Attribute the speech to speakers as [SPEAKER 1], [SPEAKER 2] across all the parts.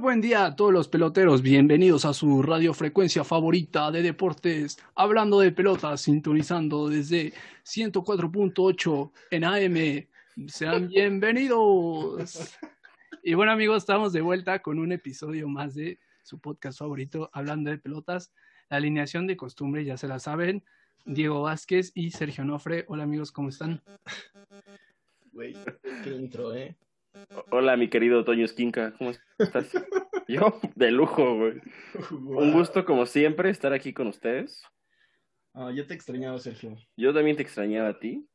[SPEAKER 1] Buen día a todos los peloteros, bienvenidos a su radiofrecuencia favorita de deportes, hablando de pelotas, sintonizando desde 104.8 en AM. Sean bienvenidos. Y bueno amigos, estamos de vuelta con un episodio más de su podcast favorito, hablando de pelotas. La alineación de costumbre ya se la saben, Diego Vázquez y Sergio Nofre. Hola amigos, ¿cómo están?
[SPEAKER 2] Güey, qué intro, ¿eh?
[SPEAKER 3] Hola, mi querido Toño Esquinca, ¿cómo estás? Yo, de lujo, güey. Un gusto, como siempre, estar aquí con ustedes.
[SPEAKER 2] Ah, yo te extrañaba, Sergio.
[SPEAKER 3] Yo también te extrañaba a ti.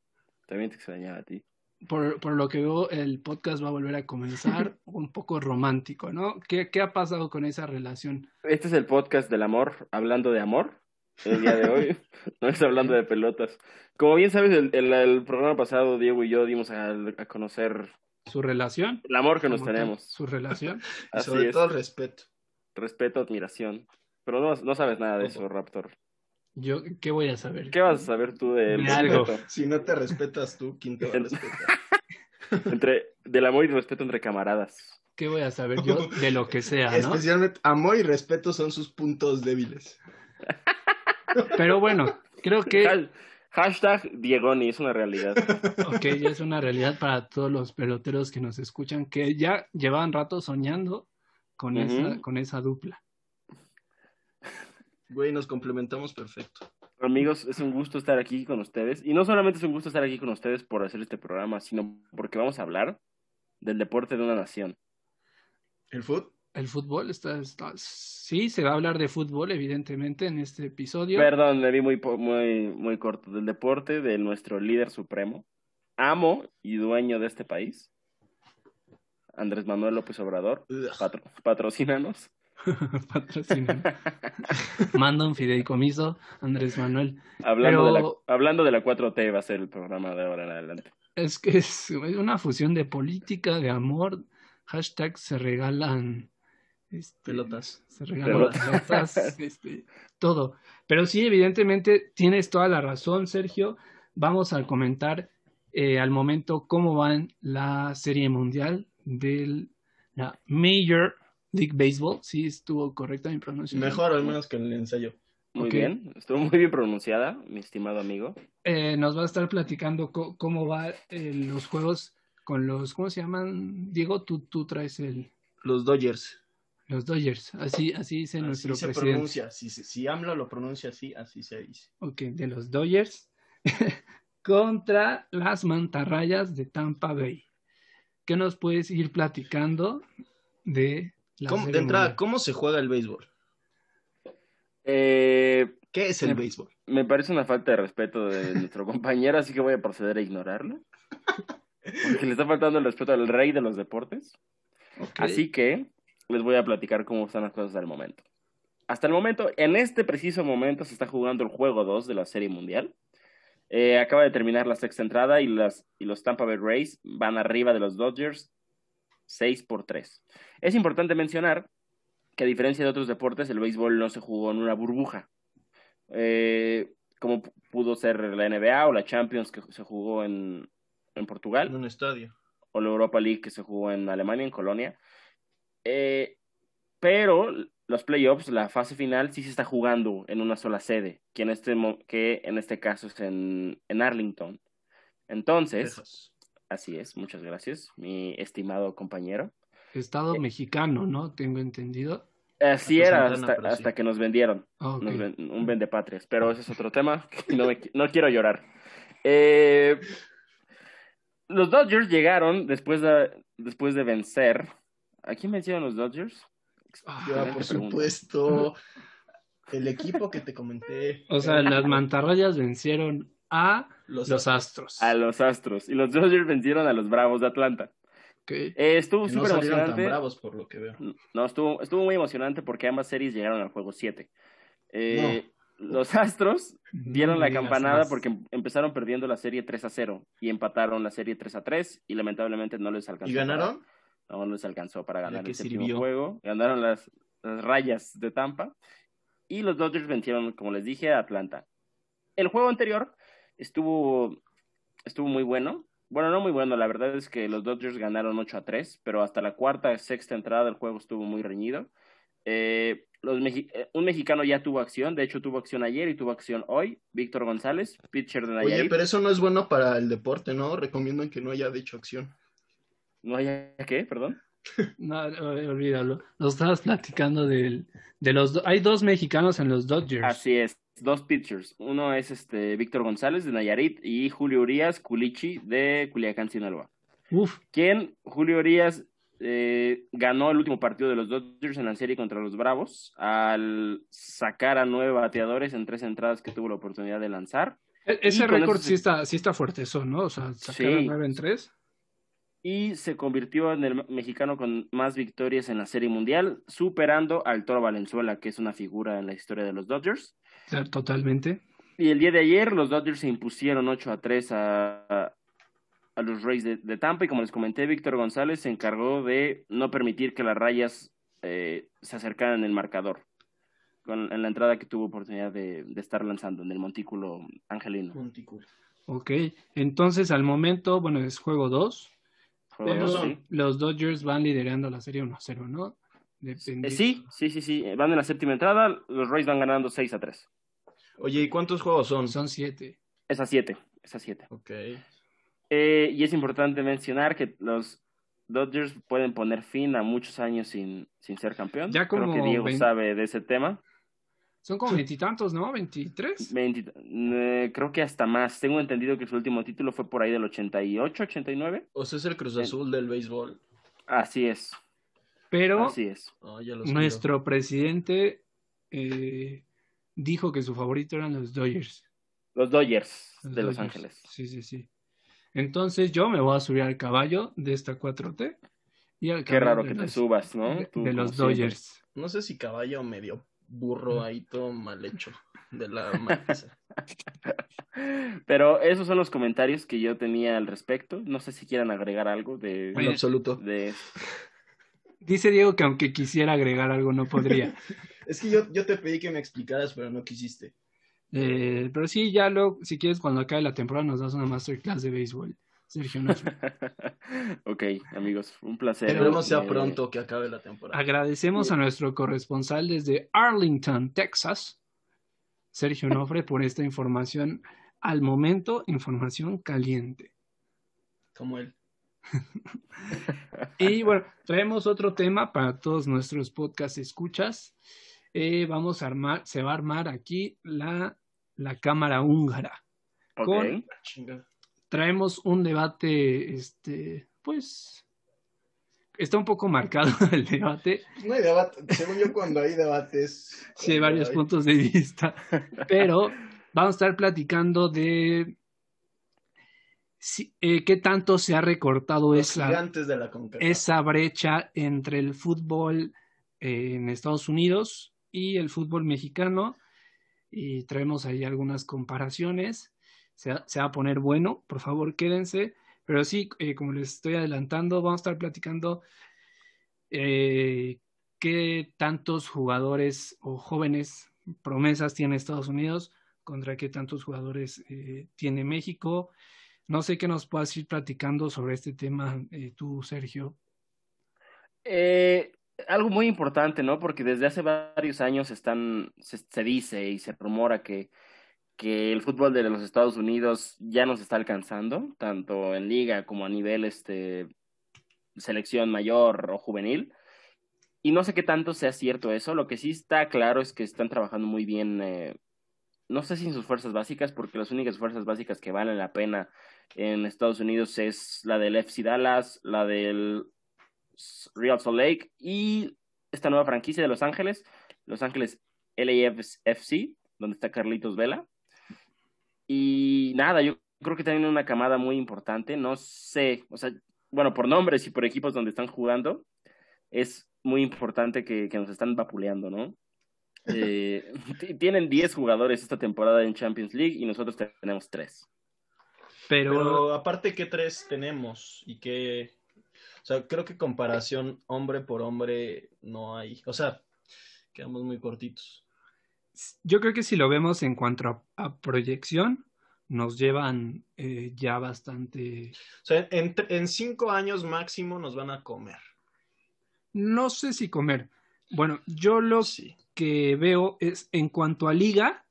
[SPEAKER 3] También te extrañaba a ti.
[SPEAKER 1] Por, por lo que veo, el podcast va a volver a comenzar un poco romántico, ¿no? ¿Qué, ¿Qué ha pasado con esa relación?
[SPEAKER 3] Este es el podcast del amor, hablando de amor, el día de hoy. no es hablando de pelotas. Como bien sabes, el, el, el programa pasado, Diego y yo dimos a, a conocer
[SPEAKER 1] su relación.
[SPEAKER 3] El amor que nos tenemos.
[SPEAKER 1] Su relación.
[SPEAKER 2] Y
[SPEAKER 3] Así
[SPEAKER 2] sobre
[SPEAKER 3] es.
[SPEAKER 2] todo respeto.
[SPEAKER 3] Respeto, admiración. Pero no, no sabes nada de eso, Raptor.
[SPEAKER 1] Yo, ¿qué voy a saber?
[SPEAKER 3] ¿Qué vas a saber tú
[SPEAKER 1] De algo.
[SPEAKER 2] Si no te respetas tú, ¿quién te va a respetar?
[SPEAKER 3] Entre, del amor y respeto entre camaradas.
[SPEAKER 1] ¿Qué voy a saber yo de lo que sea, no?
[SPEAKER 2] Especialmente, amor y respeto son sus puntos débiles.
[SPEAKER 1] Pero bueno, creo que
[SPEAKER 3] Hashtag Diegoni, es una realidad.
[SPEAKER 1] ok, ya es una realidad para todos los peloteros que nos escuchan, que ya llevan rato soñando con, esa, con esa dupla.
[SPEAKER 2] Güey, nos complementamos perfecto.
[SPEAKER 3] Amigos, es un gusto estar aquí con ustedes. Y no solamente es un gusto estar aquí con ustedes por hacer este programa, sino porque vamos a hablar del deporte de una nación.
[SPEAKER 2] ¿El foot?
[SPEAKER 1] El fútbol está, está- sí, se va a hablar de fútbol, evidentemente, en este episodio.
[SPEAKER 3] Perdón, me vi muy, po- muy, muy corto. Del deporte de nuestro líder supremo, amo y dueño de este país, Andrés Manuel López Obrador. Patro, patrocínanos.
[SPEAKER 1] Patrocina. Manda un fideicomiso, Andrés Manuel.
[SPEAKER 3] Hablando, de la, hablando de la 4T va a ser el programa de ahora en adelante.
[SPEAKER 1] Es que es una fusión de política, de amor. Hashtag se regalan este,
[SPEAKER 2] Pelotas.
[SPEAKER 1] Se regalan
[SPEAKER 3] Pelotas.
[SPEAKER 1] pelotas, este, todo. Pero sí, evidentemente tienes toda la razón, Sergio. Vamos a comentar eh, al momento cómo va la serie mundial de la Major League Baseball. Sí, estuvo correcta mi pronunciación.
[SPEAKER 2] Mejor al menos que en el ensayo.
[SPEAKER 3] Muy
[SPEAKER 1] Ok.
[SPEAKER 3] bien, estuvo muy bien pronunciada, mi estimado amigo.
[SPEAKER 1] Eh, nos va a estar platicando co- cómo va eh, los juegos con los, ¿cómo se llaman? Diego, tú, tú traes el,
[SPEAKER 2] Los Dodgers.
[SPEAKER 1] Los Dodgers. Así, así dice
[SPEAKER 2] Así
[SPEAKER 1] nuestro
[SPEAKER 2] se
[SPEAKER 1] presidente.
[SPEAKER 2] pronuncia. Si, si, si AMLO lo pronuncia así, así se dice.
[SPEAKER 1] Ok, de los Dodgers contra las mantarrayas de Tampa Bay. ¿Qué nos puedes ir platicando de la
[SPEAKER 2] ¿Cómo, de entrada? ¿cómo se juega el béisbol?
[SPEAKER 3] Eh,
[SPEAKER 2] ¿Qué es el
[SPEAKER 1] Me-
[SPEAKER 2] béisbol?
[SPEAKER 3] me parece una falta de respeto de nuestro compañero, así que voy a proceder a ignorarlo. Porque le está faltando el respeto al rey de los deportes. Así que les voy a platicar cómo están las cosas al momento. Hasta el momento, en este preciso momento, se está jugando el juego 2 de la Serie Mundial. Eh, acaba de terminar la sexta entrada y, las, y los Tampa Bay Rays van arriba de los Dodgers 6 por 3. Es importante mencionar que a diferencia de otros deportes, el béisbol no se jugó en una burbuja. Eh, como pudo ser la NBA o la Champions que se jugó en, en Portugal
[SPEAKER 2] En un estadio.
[SPEAKER 3] o la Europa League que se jugó en Alemania, en Colonia. Eh, pero los playoffs, la fase final, sí se está jugando en una sola sede, que en este, que en este caso es en, en Arlington. Entonces,
[SPEAKER 2] Texas.
[SPEAKER 3] así es, muchas gracias, mi estimado compañero.
[SPEAKER 1] Estado mexicano, ¿no? Tengo entendido.
[SPEAKER 3] Así era hasta,
[SPEAKER 2] sí.
[SPEAKER 3] hasta que nos vendieron,
[SPEAKER 1] Ah, ok.
[SPEAKER 3] nos ven- un vendepatrias, pero ese es otro tema, que no, me no quiero llorar. Eh, los Dodgers llegaron después de, después de vencer. ¿A quién vencieron los Dodgers?
[SPEAKER 1] Ah,
[SPEAKER 2] por
[SPEAKER 3] pregunta.
[SPEAKER 2] supuesto. El equipo que te comenté.
[SPEAKER 1] O sea, las mantarrayas vencieron a
[SPEAKER 2] Los,
[SPEAKER 1] los Astros.
[SPEAKER 3] A los Astros. Y los Dodgers vencieron a los Bravos de Atlanta.
[SPEAKER 1] Ok.
[SPEAKER 3] Eh, estuvo
[SPEAKER 2] que no
[SPEAKER 3] súper
[SPEAKER 2] salieron tan
[SPEAKER 3] emocionante.
[SPEAKER 2] bravos por lo que veo.
[SPEAKER 3] No, estuvo, estuvo muy emocionante porque ambas series llegaron al juego 7. Eh, Los Astros dieron
[SPEAKER 1] No
[SPEAKER 3] la campanada
[SPEAKER 1] más.
[SPEAKER 3] porque em- empezaron perdiendo la serie 3 a 0 y empataron la serie 3 a 3 y lamentablemente no les alcanzó.
[SPEAKER 2] ¿Y ganaron?
[SPEAKER 3] No, les alcanzó para ganar el séptimo
[SPEAKER 2] sirvió?
[SPEAKER 3] juego. Ganaron las, las rayas de Tampa y los Dodgers vencieron, como les dije, a Atlanta. El juego anterior estuvo, estuvo muy bueno. Bueno, no muy bueno, la verdad es que los Dodgers ganaron 8 a 3, pero hasta la cuarta, sexta entrada del juego estuvo muy reñido. Eh, los eh, un mexicano ya tuvo acción, de hecho tuvo acción ayer y tuvo acción hoy, Víctor González, pitcher de Nayarit.
[SPEAKER 2] Oye, pero eso no es bueno para el deporte, ¿no? Recomiendan que no haya dicho acción.
[SPEAKER 3] ¿No haya qué? Perdón.
[SPEAKER 1] no, olvídalo. Nos estabas platicando del, de los... Hay dos mexicanos en los Dodgers.
[SPEAKER 3] Así es, dos pitchers. Uno es este Víctor González de Nayarit y Julio Urias Culichi de Culiacán, Sinaloa.
[SPEAKER 1] Uf.
[SPEAKER 3] ¿Quién? Julio Urias eh, ganó el último partido de los Dodgers en la serie contra los Bravos al sacar a nueve bateadores en tres entradas que tuvo la oportunidad de lanzar.
[SPEAKER 1] E-, ese récord sí está, sí está fuerte, eso, ¿no? O sea, sacar a nueve en tres.
[SPEAKER 3] Y se convirtió en el mexicano con más victorias en la Serie Mundial, superando al Toro Valenzuela, que es una figura en la historia de los Dodgers.
[SPEAKER 1] Totalmente.
[SPEAKER 3] Y el día de ayer los Dodgers se impusieron 8 a 3 a, a los Rays de, Tampa y como les comenté, Víctor González se encargó de no permitir que las rayas eh, se acercaran en el marcador con, en la entrada que tuvo oportunidad de, estar lanzando en el montículo angelino.
[SPEAKER 2] Montículo.
[SPEAKER 1] Ok, entonces al momento, bueno, es juego 2. Los Dodgers van liderando la serie 1-0, ¿no?
[SPEAKER 3] Eh, sí, sí, sí, sí. Van en la séptima entrada, los Rays van ganando 6 a 3.
[SPEAKER 2] Oye, ¿y cuántos juegos son?
[SPEAKER 1] Son 7.
[SPEAKER 3] Es a 7, es a 7.
[SPEAKER 2] Ok.
[SPEAKER 3] Eh, y es importante mencionar que los Dodgers pueden poner fin a muchos años sin, sin ser campeón.
[SPEAKER 1] Ya como
[SPEAKER 3] Creo que Diego sabe de ese tema.
[SPEAKER 1] Son como veintitantos, ¿no? ¿Veintitrés?
[SPEAKER 3] Eh, creo que hasta más. Tengo entendido que su último título fue por ahí del 88, 89.
[SPEAKER 2] O sea, es el Cruz Azul del béisbol.
[SPEAKER 3] Así es.
[SPEAKER 1] Pero
[SPEAKER 3] Así es.
[SPEAKER 2] Ah,
[SPEAKER 1] nuestro presidente eh, dijo que su favorito eran los Dodgers.
[SPEAKER 3] Los Dodgers de Los Ángeles.
[SPEAKER 1] Sí, sí, sí. Entonces yo me voy a subir al caballo de esta 4T. Y al
[SPEAKER 3] Qué raro que te subas, ¿no?
[SPEAKER 1] De, los Dodgers.
[SPEAKER 2] No sé si caballo o medio burro ahí todo mal hecho de la
[SPEAKER 3] Pero esos son los comentarios que yo tenía al respecto. No sé si quieran agregar algo de...
[SPEAKER 2] En absoluto.
[SPEAKER 3] De...
[SPEAKER 1] Dice Diego que aunque quisiera agregar algo no podría.
[SPEAKER 2] es que yo, yo te pedí que me explicaras, pero no quisiste.
[SPEAKER 1] Eh, pero sí, ya lo, si quieres, cuando acabe la temporada nos das una masterclass de béisbol. Sergio
[SPEAKER 3] ok, amigos, un placer.
[SPEAKER 2] Esperemos sea pronto que acabe la temporada.
[SPEAKER 1] Agradecemos a nuestro corresponsal desde Arlington, Texas, Sergio Nofre, por esta información al momento, información caliente.
[SPEAKER 2] Como él.
[SPEAKER 1] y bueno, traemos otro tema para todos nuestros podcast escuchas. Eh, vamos a armar, se va a armar aquí la la Cámara Húngara.
[SPEAKER 3] Con,
[SPEAKER 1] traemos un debate, este, pues, está un poco marcado el debate.
[SPEAKER 2] No hay debate, según yo cuando hay debates.
[SPEAKER 1] Sí, hay varios puntos de vista, pero vamos a estar platicando de eh, qué tanto se ha recortado esa, esa brecha entre el fútbol eh, en Estados Unidos y el fútbol mexicano y traemos ahí algunas comparaciones. Se, va a poner bueno, por favor quédense. Pero sí, eh, como les estoy adelantando, vamos a estar platicando eh, qué tantos jugadores o jóvenes promesas tiene Estados Unidos contra qué tantos jugadores eh, tiene México. No sé qué nos puedas ir platicando sobre este tema tú, Sergio.
[SPEAKER 3] Algo muy importante, ¿no? Porque desde hace varios años están, se, dice y se rumora que, que el fútbol de los Estados Unidos ya nos está alcanzando, tanto en liga como a nivel este, selección mayor o juvenil. Y no sé qué tanto sea cierto eso. Lo que sí está claro es que están trabajando muy bien, eh, no sé si en sus fuerzas básicas, porque las únicas fuerzas básicas que valen la pena en Estados Unidos es la del FC Dallas, la del Real Salt Lake y esta nueva franquicia de Los Ángeles, Los Ángeles LAFC, donde está Carlitos Vela. Y nada, yo creo que tienen una camada muy importante, no sé, o sea, bueno, por nombres y por equipos donde están jugando, es muy importante que, nos están vapuleando, ¿no? Eh, tienen 10 jugadores esta temporada en Champions League y nosotros tenemos 3.
[SPEAKER 2] Pero, Pero aparte, ¿qué tres tenemos? ¿Y qué, o sea, creo que comparación hombre por hombre no hay. O sea, quedamos muy cortitos.
[SPEAKER 1] Yo creo que si lo vemos en cuanto a, proyección, nos llevan eh, ya bastante.
[SPEAKER 2] O sea, en, cinco años máximo nos van a comer.
[SPEAKER 1] No sé si comer. Bueno, yo lo que veo es en cuanto a liga,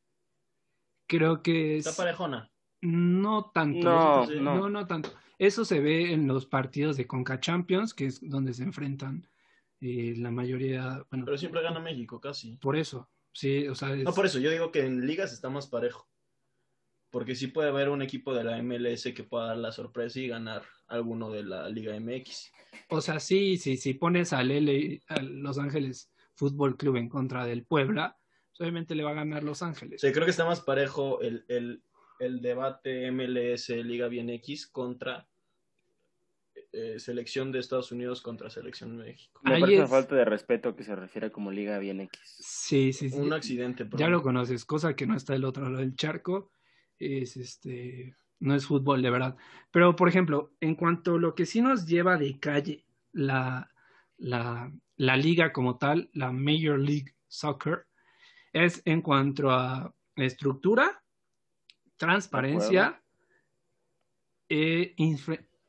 [SPEAKER 1] creo que es.
[SPEAKER 2] Está parejona.
[SPEAKER 1] No tanto.
[SPEAKER 3] No,
[SPEAKER 1] no, no, tanto. Eso se ve en los partidos de Conca Champions, que es donde se enfrentan eh, la mayoría. Bueno,
[SPEAKER 2] Pero siempre gana México, casi.
[SPEAKER 1] Por eso, sí, o sea.
[SPEAKER 2] No, por eso, yo digo que en ligas está más parejo. Porque sí puede haber un equipo de la MLS que pueda dar la sorpresa y ganar alguno de la Liga MX.
[SPEAKER 1] O sea, sí, sí, si pones al L, a Los Ángeles Fútbol Club en contra del Puebla, pues, obviamente le va a ganar Los Ángeles.
[SPEAKER 2] Sí, creo que está más parejo el, el, el debate MLS Liga Bien X contra eh, selección de Estados Unidos contra selección de México.
[SPEAKER 3] Me parece una falta de respeto que se refiere como Liga Bien X.
[SPEAKER 1] Sí, sí, sí.
[SPEAKER 2] Un accidente.
[SPEAKER 1] Ya lo conoces, cosa que no está del otro lado del charco es este, no es fútbol de verdad. Pero, por ejemplo, en cuanto a lo que sí nos lleva de calle la, la, la liga como tal, la Major League Soccer, es en cuanto a estructura, transparencia e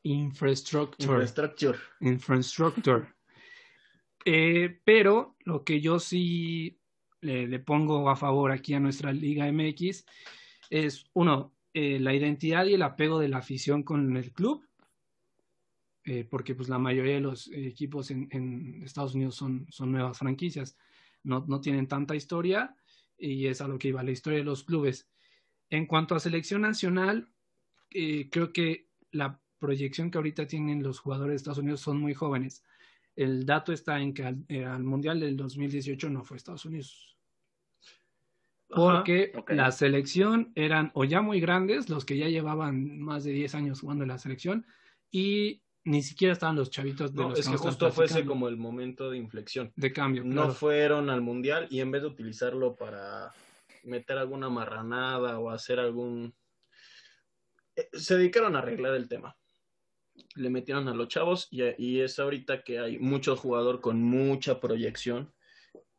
[SPEAKER 1] infrastructure. Infrastructure. Eh, pero lo que yo sí le, le, pongo a favor aquí a nuestra Liga MX es, uno, eh, la identidad y el apego de la afición con el club, eh, porque pues la mayoría de los equipos en, Estados Unidos son, son nuevas franquicias, no, no, tienen tanta historia y es a lo que iba la historia de los clubes. En cuanto a selección nacional, creo que la proyección que ahorita tienen los jugadores de Estados Unidos son muy jóvenes. El dato está en que al, al Mundial del 2018 no fue Estados Unidos, porque la selección eran o ya muy grandes, los que ya llevaban más de 10 años jugando en la selección, y ni siquiera estaban los chavitos
[SPEAKER 2] de
[SPEAKER 1] no,
[SPEAKER 2] es que, justo fuese como el momento de inflexión.
[SPEAKER 1] De cambio.
[SPEAKER 2] No fueron al mundial y en vez de utilizarlo para meter alguna marranada o hacer algún. Eh, se dedicaron a arreglar el tema. Le metieron a los chavos y, y es ahorita que hay mucho jugador con mucha proyección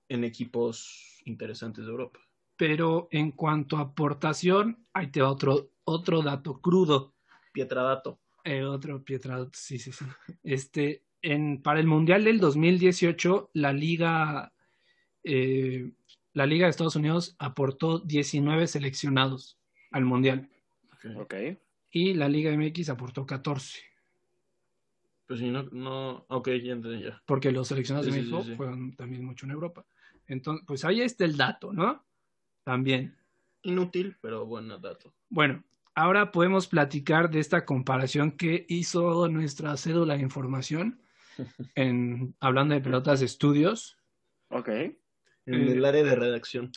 [SPEAKER 2] en equipos interesantes de Europa.
[SPEAKER 1] Pero en cuanto a aportación, ahí te va otro, otro dato crudo.
[SPEAKER 2] Pietradato.
[SPEAKER 1] Eh, otro Pietradato, sí, sí, sí. Este, en, para el Mundial del 2018, la Liga, eh, la Liga de Estados Unidos aportó 19 seleccionados al Mundial.
[SPEAKER 3] Okay.
[SPEAKER 1] Y la Liga MX aportó 14.
[SPEAKER 2] Pues si no, no, ok, ya entendí ya.
[SPEAKER 1] Porque los seleccionados de México fueron también mucho en Europa. Entonces, pues ahí está el dato, ¿no? También.
[SPEAKER 2] Inútil, pero buen dato.
[SPEAKER 1] Bueno, ahora podemos platicar de esta comparación que hizo nuestra cédula de información en hablando de pelotas de estudios.
[SPEAKER 3] Ok.
[SPEAKER 2] En el área de redacción.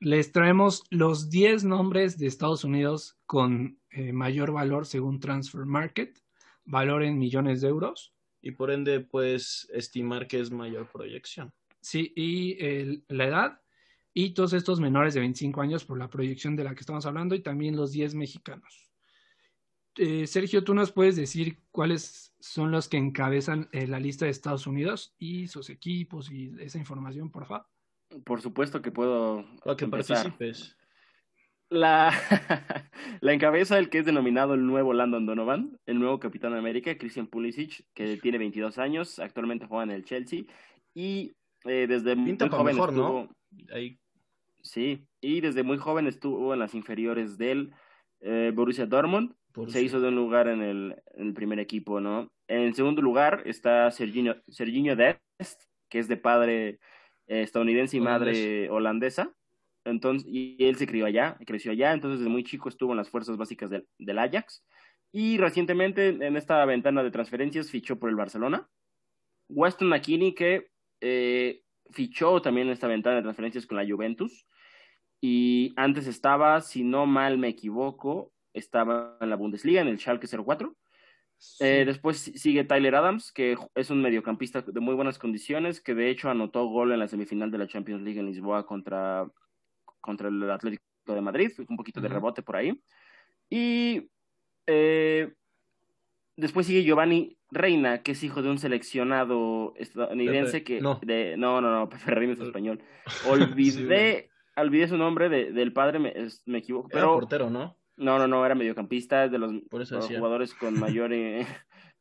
[SPEAKER 1] Les traemos los 10 nombres de Estados Unidos con eh, mayor valor según Transfer Market, valor en millones de euros.
[SPEAKER 2] Y por ende, pues, estimar que es mayor proyección.
[SPEAKER 1] Sí, y la edad y todos estos menores de 25 años por la proyección de la que estamos hablando y también los 10 mexicanos. Eh, Sergio, ¿tú nos puedes decir cuáles son los que encabezan eh, la lista de Estados Unidos y sus equipos y esa información, por favor?
[SPEAKER 3] Por supuesto que puedo.
[SPEAKER 2] Para que participes.
[SPEAKER 3] La, la encabeza el que es denominado el nuevo Landon Donovan, el nuevo capitán de América, Christian Pulisic, que tiene 22 años, actualmente juega en el Chelsea y eh, desde muy joven mejor, ¿no? Ahí Sí, y desde muy joven estuvo en las inferiores del eh, Borussia Dortmund. Se hizo de un lugar en el, primer equipo, ¿no? En segundo lugar está Serginho, Serginho Dest, que es de padre eh, estadounidense y madre holandesa. Entonces, y él se crió allá, creció allá, entonces desde muy chico estuvo en las fuerzas básicas del, del Ajax. Y recientemente en esta ventana de transferencias fichó por el Barcelona. Weston McKinney, que eh, fichó también en esta ventana de transferencias con la Juventus. Y antes estaba, si no mal me equivoco, estaba en la Bundesliga, en el Schalke 04. Eh, después sigue Tyler Adams, que es un mediocampista de muy buenas condiciones, que de hecho anotó gol en la semifinal de la Champions League en Lisboa contra, contra el Atlético de Madrid, un poquito de rebote por ahí. Y eh, después sigue Giovanni Reina, que es hijo de un seleccionado estadounidense que... No. De, no, no, no, Pepe Reina es español. Olvidé olvidé su nombre de, del padre, me, me equivoco.
[SPEAKER 2] Pero, Era portero, ¿no?
[SPEAKER 3] No, no, no, era mediocampista, es de los,
[SPEAKER 2] Por eso
[SPEAKER 3] los jugadores con mayor eh,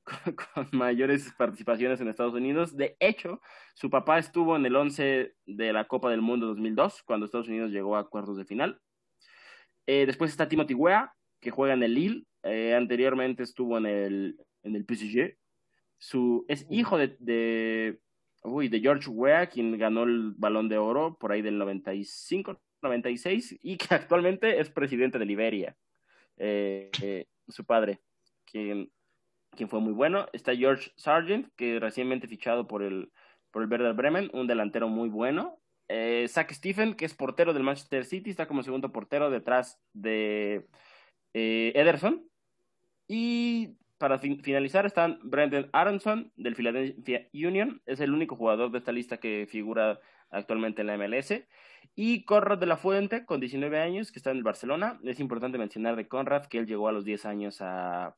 [SPEAKER 3] con, con mayores participaciones en Estados Unidos. De hecho, su papá estuvo en el 11 de la Copa del Mundo 2002, cuando Estados Unidos llegó a cuartos de final. Eh, después está Timothy Weah, que juega en el Lille. Eh, anteriormente estuvo en el, en el PSG. Su, es hijo de, de, uy, de George Weah, quien ganó el Balón de Oro por ahí del 95, 96, y que actualmente es presidente de Liberia. Eh, eh, su padre, quien, quien fue muy bueno. Está George Sargent, que recientemente fichado por el, por el Werder Bremen, un delantero muy bueno. Eh, Zach Stephen, que es portero del Manchester City, está como segundo portero detrás de eh, Ederson. Y para fin- finalizar están Brendan Aronson del Philadelphia Union, es el único jugador de esta lista que figura actualmente en la MLS. Y Conrad de la Fuente, con 19 años, que está en el Barcelona. Es importante mencionar de Conrad que él llegó a los 10 años a,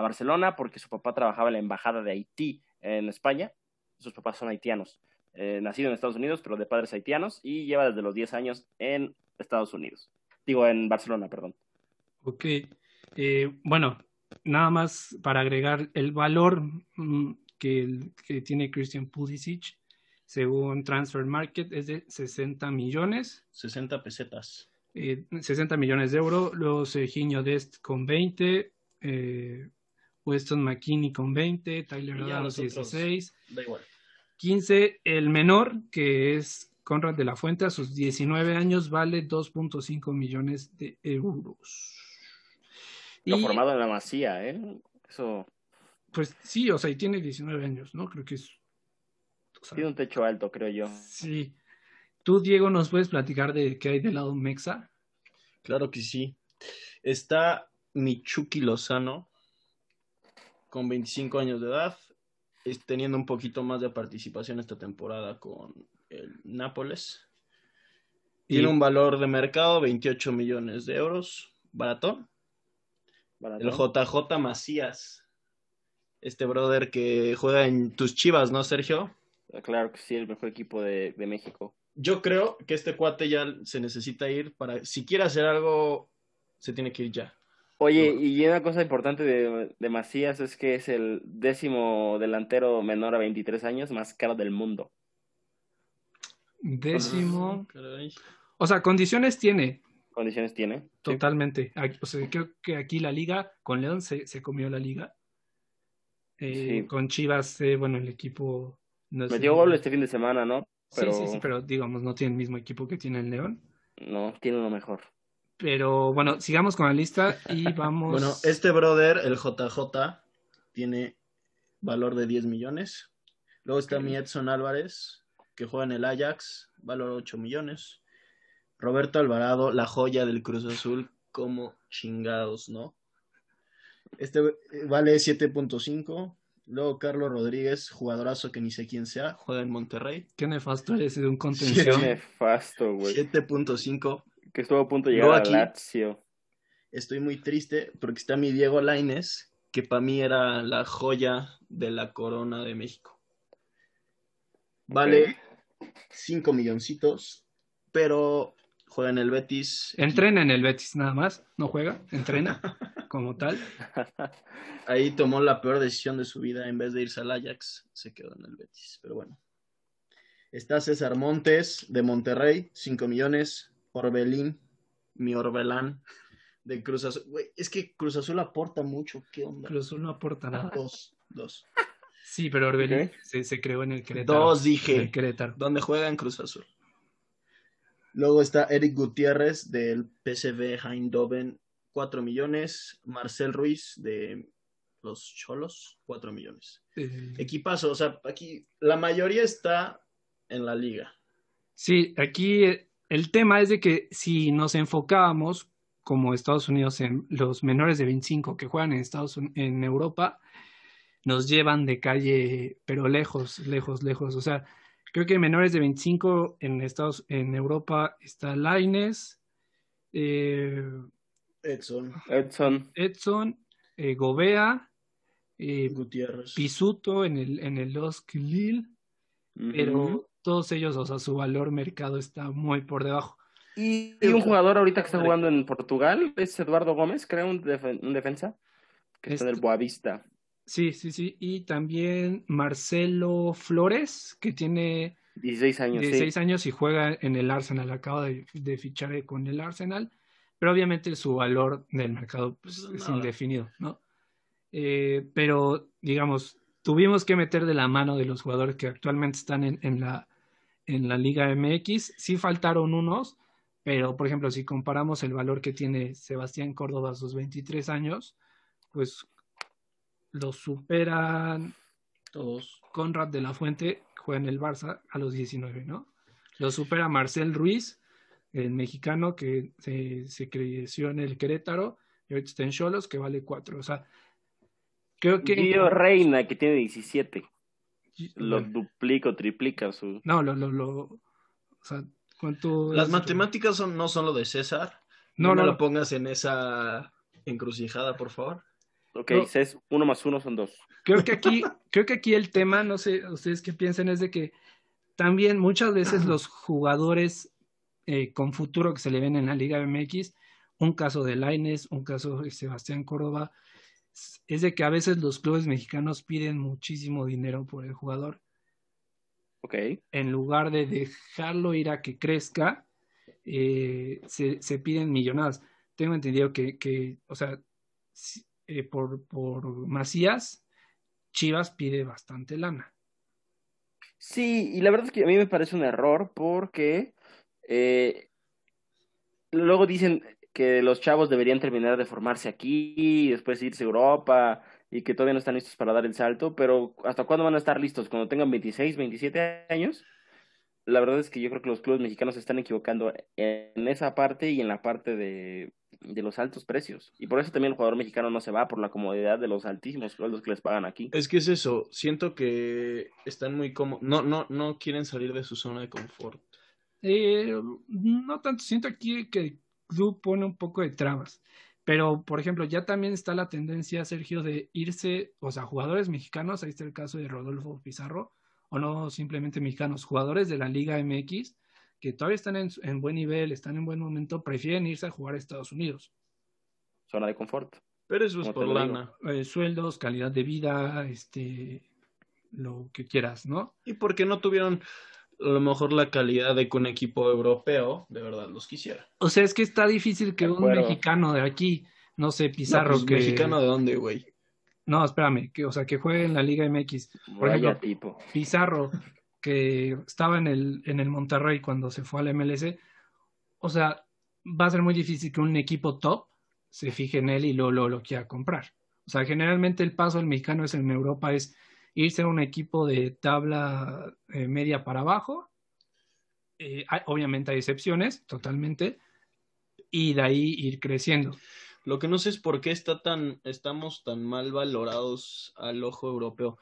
[SPEAKER 3] a Barcelona porque su papá trabajaba en la embajada de Haití en España. Sus papás son haitianos, eh, nacido en Estados Unidos, pero de padres haitianos, y lleva desde los 10 años en Estados Unidos. Digo, en Barcelona, perdón.
[SPEAKER 1] Ok. Eh, bueno, nada más para agregar el valor mm, que, tiene Christian Pulisic, según Transfer Market, es de 60 millones.
[SPEAKER 2] 60 pesetas.
[SPEAKER 1] eh, 60 millones de euros, luego Serginho Dest con 20, eh, Weston McKinney con 20, Tyler Adams
[SPEAKER 2] los otros.
[SPEAKER 1] 16,
[SPEAKER 2] Da igual.
[SPEAKER 1] 15, el menor que es Conrad de la Fuente a sus 19 años vale 2.5 millones de euros.
[SPEAKER 3] Lo
[SPEAKER 1] Y,
[SPEAKER 3] formado en la Masía, ¿eh? Eso
[SPEAKER 1] pues sí, o sea, y tiene 19 años, ¿no? Creo que es... o sea,
[SPEAKER 3] tiene un techo alto, creo yo.
[SPEAKER 1] sí. Tú, Diego, ¿nos puedes platicar de qué hay del lado Mexa?
[SPEAKER 2] Claro que sí. Está Michuki Lozano, con 25 años de edad, es teniendo un poquito más de participación esta temporada con el Nápoles. Tiene un valor de mercado 28 millones de euros, barato.
[SPEAKER 3] Barato.
[SPEAKER 2] El JJ Macías, este brother que juega en tus chivas, ¿no, Sergio?
[SPEAKER 3] Claro que sí, el mejor equipo de, de México.
[SPEAKER 2] Yo creo que este cuate ya se necesita ir para, si quiere hacer algo, se tiene que ir ya.
[SPEAKER 3] Oye, y una cosa importante de, de Macías es que es el décimo delantero menor a 23 años más caro del mundo.
[SPEAKER 1] Décimo. O sea, condiciones tiene,
[SPEAKER 3] ¿Condiciones tiene?
[SPEAKER 1] Totalmente. Aquí- o sea, creo que aquí la liga, con León se, se comió la liga. Eh,
[SPEAKER 3] Sí.
[SPEAKER 1] Con Chivas, eh, bueno, el equipo no es
[SPEAKER 3] Metió
[SPEAKER 1] el-
[SPEAKER 3] gol este fin de semana, ¿no?
[SPEAKER 1] Sí,
[SPEAKER 3] Pero
[SPEAKER 1] sí, sí, pero digamos, no tiene el mismo equipo que tiene el León.
[SPEAKER 3] no, tiene uno mejor.
[SPEAKER 1] Pero bueno, sigamos con la lista y vamos.
[SPEAKER 2] Bueno, este brother, el JJ, tiene valor de 10 millones. Luego está
[SPEAKER 3] Ok.
[SPEAKER 2] mi Edson Álvarez, que juega en el Ajax, valor 8 millones. Roberto Alvarado, la joya del Cruz Azul, como chingados, ¿no? Este eh, vale 7.5. Luego Carlos Rodríguez, jugadorazo que ni sé quién sea, juega en Monterrey.
[SPEAKER 1] Qué nefasto eres de un
[SPEAKER 3] Qué
[SPEAKER 1] contención.
[SPEAKER 3] nefasto, güey.
[SPEAKER 2] 7.5.
[SPEAKER 3] Que estuvo a punto de llegar a
[SPEAKER 2] aquí-
[SPEAKER 3] Lazio.
[SPEAKER 2] Estoy muy triste porque está mi Diego Laines, que para mí era la joya de la corona de México. Vale 5 milloncitos, pero juega en el Betis.
[SPEAKER 1] Entrena en el Betis nada más, no juega, entrena como tal.
[SPEAKER 2] Ahí tomó la peor decisión de su vida. En vez de irse al Ajax, se quedó en el Betis. Pero bueno. Está César Montes de Monterrey, 5 millones. Orbelín, mi Orbelán de Cruz Azul. Güey, es que Cruz Azul aporta mucho. ¿Qué onda?
[SPEAKER 1] Cruz Azul no aporta nada.
[SPEAKER 2] Dos, dos.
[SPEAKER 1] Sí, pero Orbelín se, se creó en el Querétaro.
[SPEAKER 2] Dos,
[SPEAKER 1] En
[SPEAKER 2] dije.
[SPEAKER 1] el Querétaro.
[SPEAKER 2] donde juega en Cruz Azul. Luego está Eric Gutiérrez del PSV Eindhoven, 4 millones. Marcel Ruiz de los Cholos, 4 millones. Equipazo, o sea, aquí la mayoría está en la liga.
[SPEAKER 1] Sí, aquí el tema es de que si nos enfocábamos como Estados Unidos en los menores de 25 que juegan en Estados en Europa, nos llevan de calle, pero lejos, lejos, lejos. O sea, creo que menores de 25 en Estados, en Europa está Laines, eh,
[SPEAKER 2] Edson,
[SPEAKER 3] Edson.
[SPEAKER 1] Edson, eh, Gobea, eh,
[SPEAKER 2] Gutiérrez.
[SPEAKER 1] Pisuto en el en el Losk Lille, pero. Todos ellos, o sea, su valor mercado está muy por debajo.
[SPEAKER 3] Y, y un jugador ahorita que está jugando en Portugal es Eduardo Gómez, creo, un, defen- un defensa, que está
[SPEAKER 1] Este-
[SPEAKER 3] del Boavista.
[SPEAKER 1] Sí, sí, sí. Y también Marcelo Flores, que tiene
[SPEAKER 3] 16 años,
[SPEAKER 1] 16
[SPEAKER 3] sí.
[SPEAKER 1] años y juega en el Arsenal. Acaba de, de fichar con el Arsenal. Pero obviamente su valor del mercado pues, es
[SPEAKER 2] nada.
[SPEAKER 1] indefinido, ¿no? Eh, pero, digamos, tuvimos que meter de la mano de los jugadores que actualmente están en, en la, en la Liga MX. Sí faltaron unos, pero, por ejemplo, si comparamos el valor que tiene Sebastián Córdoba a sus 23 años, pues los superan
[SPEAKER 2] Todos.
[SPEAKER 1] Conrad de la Fuente juega en el Barça a los 19, ¿no? Lo supera Marcel Ruiz, el mexicano que se, se creció en el Querétaro y ahorita está en Cholos, que vale 4. O sea, creo que.
[SPEAKER 3] Gio Reina, que tiene 17. Lo duplica o triplica su...
[SPEAKER 1] no, lo, lo, lo. O sea, ¿cuánto?
[SPEAKER 2] Las
[SPEAKER 1] es?
[SPEAKER 2] matemáticas son, no son lo de César.
[SPEAKER 1] No,
[SPEAKER 2] No,
[SPEAKER 1] no,
[SPEAKER 2] me
[SPEAKER 1] no.
[SPEAKER 2] lo pongas en esa encrucijada, por favor.
[SPEAKER 3] Ok,
[SPEAKER 1] No.
[SPEAKER 3] es uno más uno son dos.
[SPEAKER 1] Creo que aquí, creo que aquí el tema, no sé, ustedes qué piensan, es de que también muchas veces los jugadores eh, con futuro que se le ven en la Liga MX, un caso de Laines, un caso de Sebastián Córdoba, es de que a veces los clubes mexicanos piden muchísimo dinero por el jugador
[SPEAKER 3] Ok.
[SPEAKER 1] en lugar de dejarlo ir a que crezca, eh, se, se piden millonadas. Tengo entendido que, que o sea, eh, por, por Macías, Chivas pide bastante lana.
[SPEAKER 3] Sí, y la verdad es que a mí me parece un error porque eh, luego dicen que los chavos deberían terminar de formarse aquí y después irse a Europa y que todavía no están listos para dar el salto, pero ¿hasta cuándo van a estar listos? ¿Cuando tengan 26, 27 años? La verdad es que yo creo que los clubes mexicanos se están equivocando en esa parte y en la parte de, de los altos precios. Y por eso también el jugador mexicano no se va por la comodidad de los altísimos sueldos que les pagan aquí.
[SPEAKER 2] Es que es eso. Siento que están muy cómodos. No, no, no quieren salir de su zona de confort.
[SPEAKER 1] Eh, no tanto, siento aquí que club pone un poco de trabas. Pero, por ejemplo, ya también está la tendencia, Sergio, de irse, o sea, jugadores mexicanos, ahí está el caso de Rodolfo Pizarro, o no simplemente mexicanos, jugadores de la Liga MX, que todavía están en, en buen nivel, están en buen momento, prefieren irse a jugar a Estados Unidos.
[SPEAKER 3] Zona de confort.
[SPEAKER 2] Pero eso es por lana.
[SPEAKER 1] Eh, sueldos, calidad de vida, este, lo que quieras, ¿no?
[SPEAKER 2] Y porque no tuvieron a lo mejor la calidad de que un equipo europeo de verdad los quisiera.
[SPEAKER 1] O sea, es que está difícil que un mexicano de aquí, no sé,
[SPEAKER 2] No,
[SPEAKER 1] Pizarro,
[SPEAKER 2] pues,
[SPEAKER 1] que...
[SPEAKER 2] ¿Mexicano de dónde, güey?
[SPEAKER 1] No, espérame, que, o sea, que juegue en la Liga MX. Por
[SPEAKER 3] Vaya
[SPEAKER 1] ejemplo,
[SPEAKER 3] tipo.
[SPEAKER 1] Pizarro, que estaba en el, en el Monterrey cuando se fue al MLS. O sea, va a ser muy difícil que un equipo top se fije en él y luego, luego lo quiera comprar. O sea, generalmente el paso del mexicano es en Europa es irse a un equipo de tabla eh, media para abajo. Eh, hay- obviamente hay excepciones, totalmente. Y de ahí ir creciendo.
[SPEAKER 2] Lo que no sé es por qué está tan, estamos tan mal valorados al ojo europeo.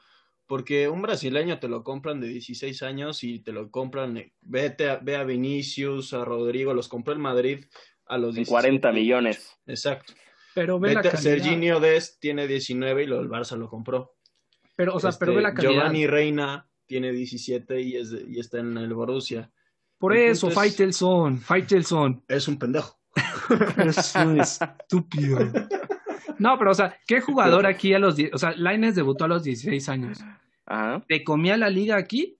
[SPEAKER 2] Porque un brasileño te lo compran de 16 años y te lo compran, eh, vete a, ve a Vinicius, a Rodrigo, los compró el Madrid a los
[SPEAKER 3] En
[SPEAKER 2] 17.
[SPEAKER 3] 40 millones.
[SPEAKER 2] Exacto.
[SPEAKER 1] Pero ve la
[SPEAKER 2] Vete a
[SPEAKER 1] calidad.
[SPEAKER 2] Serginho Dest tiene 19 y lo, el Barça lo compró.
[SPEAKER 1] Pero, o sea, pero
[SPEAKER 2] Este,
[SPEAKER 1] ve la calidad.
[SPEAKER 2] Giovanni Reina tiene 17 y, es de- y está en el Borussia.
[SPEAKER 1] Por
[SPEAKER 2] el
[SPEAKER 1] eso,
[SPEAKER 2] es-
[SPEAKER 1] Faitelson, Faitelson.
[SPEAKER 2] Es un pendejo.
[SPEAKER 1] Es un estúpido. No, pero o sea, ¿qué jugador aquí a los 10? O sea, Lainez debutó a los 16 años.
[SPEAKER 3] Ajá.
[SPEAKER 1] ¿Te comía la liga aquí?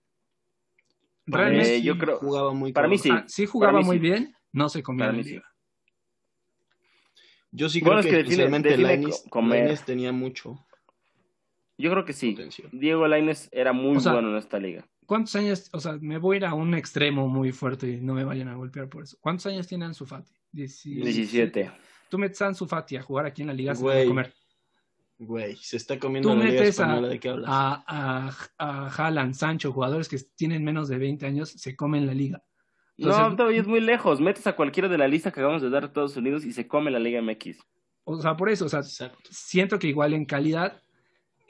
[SPEAKER 1] Realmente
[SPEAKER 3] Eh,
[SPEAKER 2] sí
[SPEAKER 3] yo creo-
[SPEAKER 2] jugaba muy
[SPEAKER 3] para mí sí.
[SPEAKER 1] ah, sí jugaba muy
[SPEAKER 3] sí.
[SPEAKER 1] bien, no se comía
[SPEAKER 3] Para
[SPEAKER 1] la
[SPEAKER 3] mí sí.
[SPEAKER 1] liga.
[SPEAKER 2] Yo sí
[SPEAKER 3] Bueno,
[SPEAKER 2] creo
[SPEAKER 3] es
[SPEAKER 2] que,
[SPEAKER 3] que define-
[SPEAKER 2] especialmente
[SPEAKER 3] define
[SPEAKER 2] Lainez,
[SPEAKER 3] co- comer.
[SPEAKER 2] Lainez tenía mucho
[SPEAKER 3] Yo creo que sí. Diego Lainez era muy
[SPEAKER 1] O sea,
[SPEAKER 3] bueno en esta liga.
[SPEAKER 1] ¿Cuántos años? O sea, me voy a ir a un extremo muy fuerte y no me vayan a golpear por eso. ¿Cuántos años tiene Ansu Fati? Dieci-
[SPEAKER 3] 17.
[SPEAKER 1] Tú metes a Ansu Fati a jugar aquí en la liga, se lo va a
[SPEAKER 2] Güey,
[SPEAKER 1] comer.
[SPEAKER 2] Güey, se está comiendo
[SPEAKER 1] Tú
[SPEAKER 2] la Liga
[SPEAKER 1] metes a,
[SPEAKER 2] ¿de qué hablas?
[SPEAKER 1] a, a, a Haaland, Sancho, jugadores que tienen menos de 20 años, se comen la liga. Entonces,
[SPEAKER 3] no, todavía es muy lejos. Metes a cualquiera de la lista que acabamos de dar a Estados Unidos y se come la Liga MX.
[SPEAKER 1] O sea, por eso, o sea,
[SPEAKER 2] Exacto.
[SPEAKER 1] siento que igual en calidad,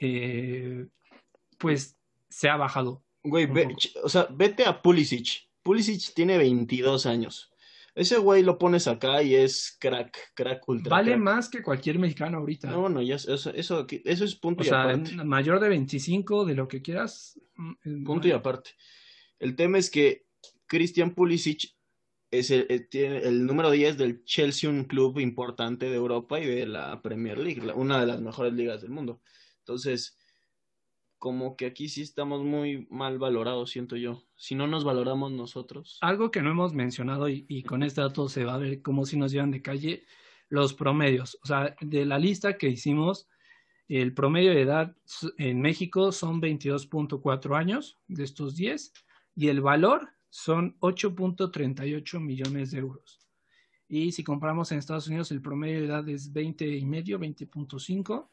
[SPEAKER 1] eh, pues se ha bajado.
[SPEAKER 2] Güey, ve- o sea, vete a Pulisic. Pulisic tiene 22 años. Ese güey lo pones acá y es crack, crack ultra.
[SPEAKER 1] Vale
[SPEAKER 2] crack.
[SPEAKER 1] más que cualquier mexicano ahorita.
[SPEAKER 2] No, bueno, ya eso, eso, eso, es punto
[SPEAKER 1] o
[SPEAKER 2] y
[SPEAKER 1] sea,
[SPEAKER 2] aparte.
[SPEAKER 1] mayor de 25, de lo que quieras. mm,
[SPEAKER 2] Punto y aparte. El tema es que Christian Pulisic es el, eh, tiene el número 10 del Chelsea, un club importante de Europa y de la Premier League, una de las mejores ligas del mundo. Entonces, como que aquí sí estamos muy mal valorados, siento yo. Si no nos valoramos nosotros.
[SPEAKER 1] Algo que no hemos mencionado y, con este dato se va a ver cómo si nos llevan de calle, los promedios. O sea, de la lista que hicimos, el promedio de edad en México son 22.4 años de estos 10 y el valor son 8.38 millones de euros. Y si compramos en Estados Unidos, el promedio de edad es 20 y medio, 20.5,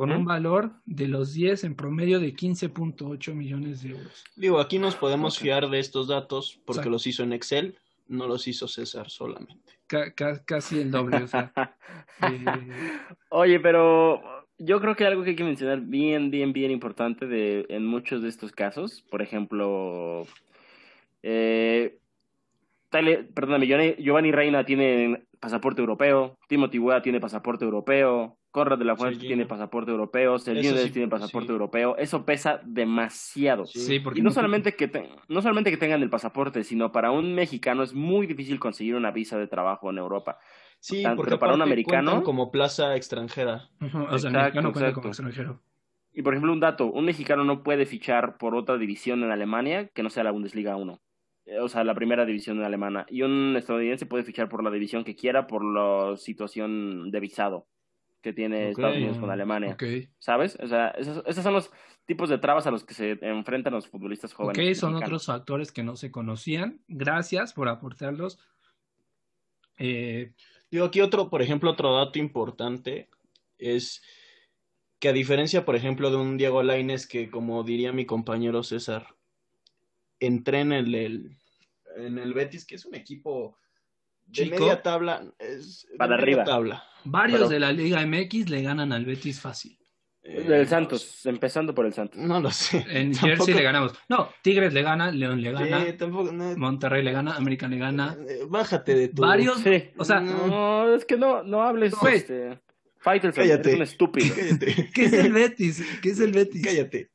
[SPEAKER 1] con un valor de los 10 en promedio de 15.8 millones de euros.
[SPEAKER 2] Digo, aquí nos podemos fiar de estos datos porque
[SPEAKER 1] Exacto.
[SPEAKER 2] los hizo en Excel, no los hizo César solamente.
[SPEAKER 1] Ca- ca- casi el doble, o sea. eh,
[SPEAKER 3] Oye, pero yo creo que algo que hay que mencionar bien, bien, bien importante de, en muchos de estos casos, por ejemplo, eh, Tyler- perdóname, Giovanni, Giovanni Reina tiene pasaporte europeo, Timothy Weah tiene pasaporte europeo, Conrad de la Fuente tiene pasaporte europeo, Sergio
[SPEAKER 2] Eso sí,
[SPEAKER 3] tiene pasaporte
[SPEAKER 2] sí.
[SPEAKER 3] europeo, eso pesa demasiado.
[SPEAKER 2] Sí.
[SPEAKER 1] porque
[SPEAKER 3] Y no solamente, que te- no solamente que tengan el pasaporte, sino para un mexicano es muy difícil conseguir una visa de trabajo en Europa.
[SPEAKER 2] Sí,
[SPEAKER 3] Tan-
[SPEAKER 2] porque
[SPEAKER 3] pero para un americano-
[SPEAKER 2] como plaza extranjera.
[SPEAKER 1] O sea,
[SPEAKER 3] exacto.
[SPEAKER 1] como extranjero.
[SPEAKER 3] Y por ejemplo, un dato, un mexicano no puede fichar por otra división en Alemania que no sea la Bundesliga 1. Eh, O sea, la primera división alemana. Y un estadounidense puede fichar por la división que quiera por la situación de visado que tiene. Estados Unidos con Alemania. ¿Sabes? O sea, esos, esos son los tipos de trabas a los que se enfrentan los futbolistas jóvenes.
[SPEAKER 1] ok, son
[SPEAKER 3] mexicanos.
[SPEAKER 1] otros factores que no se conocían. Gracias por aportarlos. Eh,
[SPEAKER 2] Digo, aquí otro, por ejemplo, otro dato importante es que a diferencia, por ejemplo, de un Diego Lainez que, como diría mi compañero César, entrena en el, en el Betis, que es un equipo de
[SPEAKER 1] Chico.
[SPEAKER 2] media tabla, es de
[SPEAKER 3] Para
[SPEAKER 2] media
[SPEAKER 3] arriba.
[SPEAKER 2] tabla.
[SPEAKER 1] Varios
[SPEAKER 3] Pero-
[SPEAKER 1] de la Liga MX le ganan al Betis fácil.
[SPEAKER 2] Eh,
[SPEAKER 3] Del Santos, empezando por el Santos.
[SPEAKER 2] No lo sé.
[SPEAKER 1] En
[SPEAKER 2] Tampoco-
[SPEAKER 1] Jersey le ganamos. No, Tigres le gana, León le gana,
[SPEAKER 2] Sí, tampoco, no,
[SPEAKER 1] Monterrey le gana, América le gana.
[SPEAKER 2] eh, Bájate de tu...
[SPEAKER 1] Varios,
[SPEAKER 3] Sí.
[SPEAKER 1] o sea,
[SPEAKER 3] No, es que no, no hables.
[SPEAKER 1] Güey.
[SPEAKER 3] Este, Faitelson,
[SPEAKER 2] Cállate.
[SPEAKER 3] eres un estúpido.
[SPEAKER 2] Cállate.
[SPEAKER 1] ¿qué es el Betis? ¿Qué es el Betis?
[SPEAKER 2] Cállate.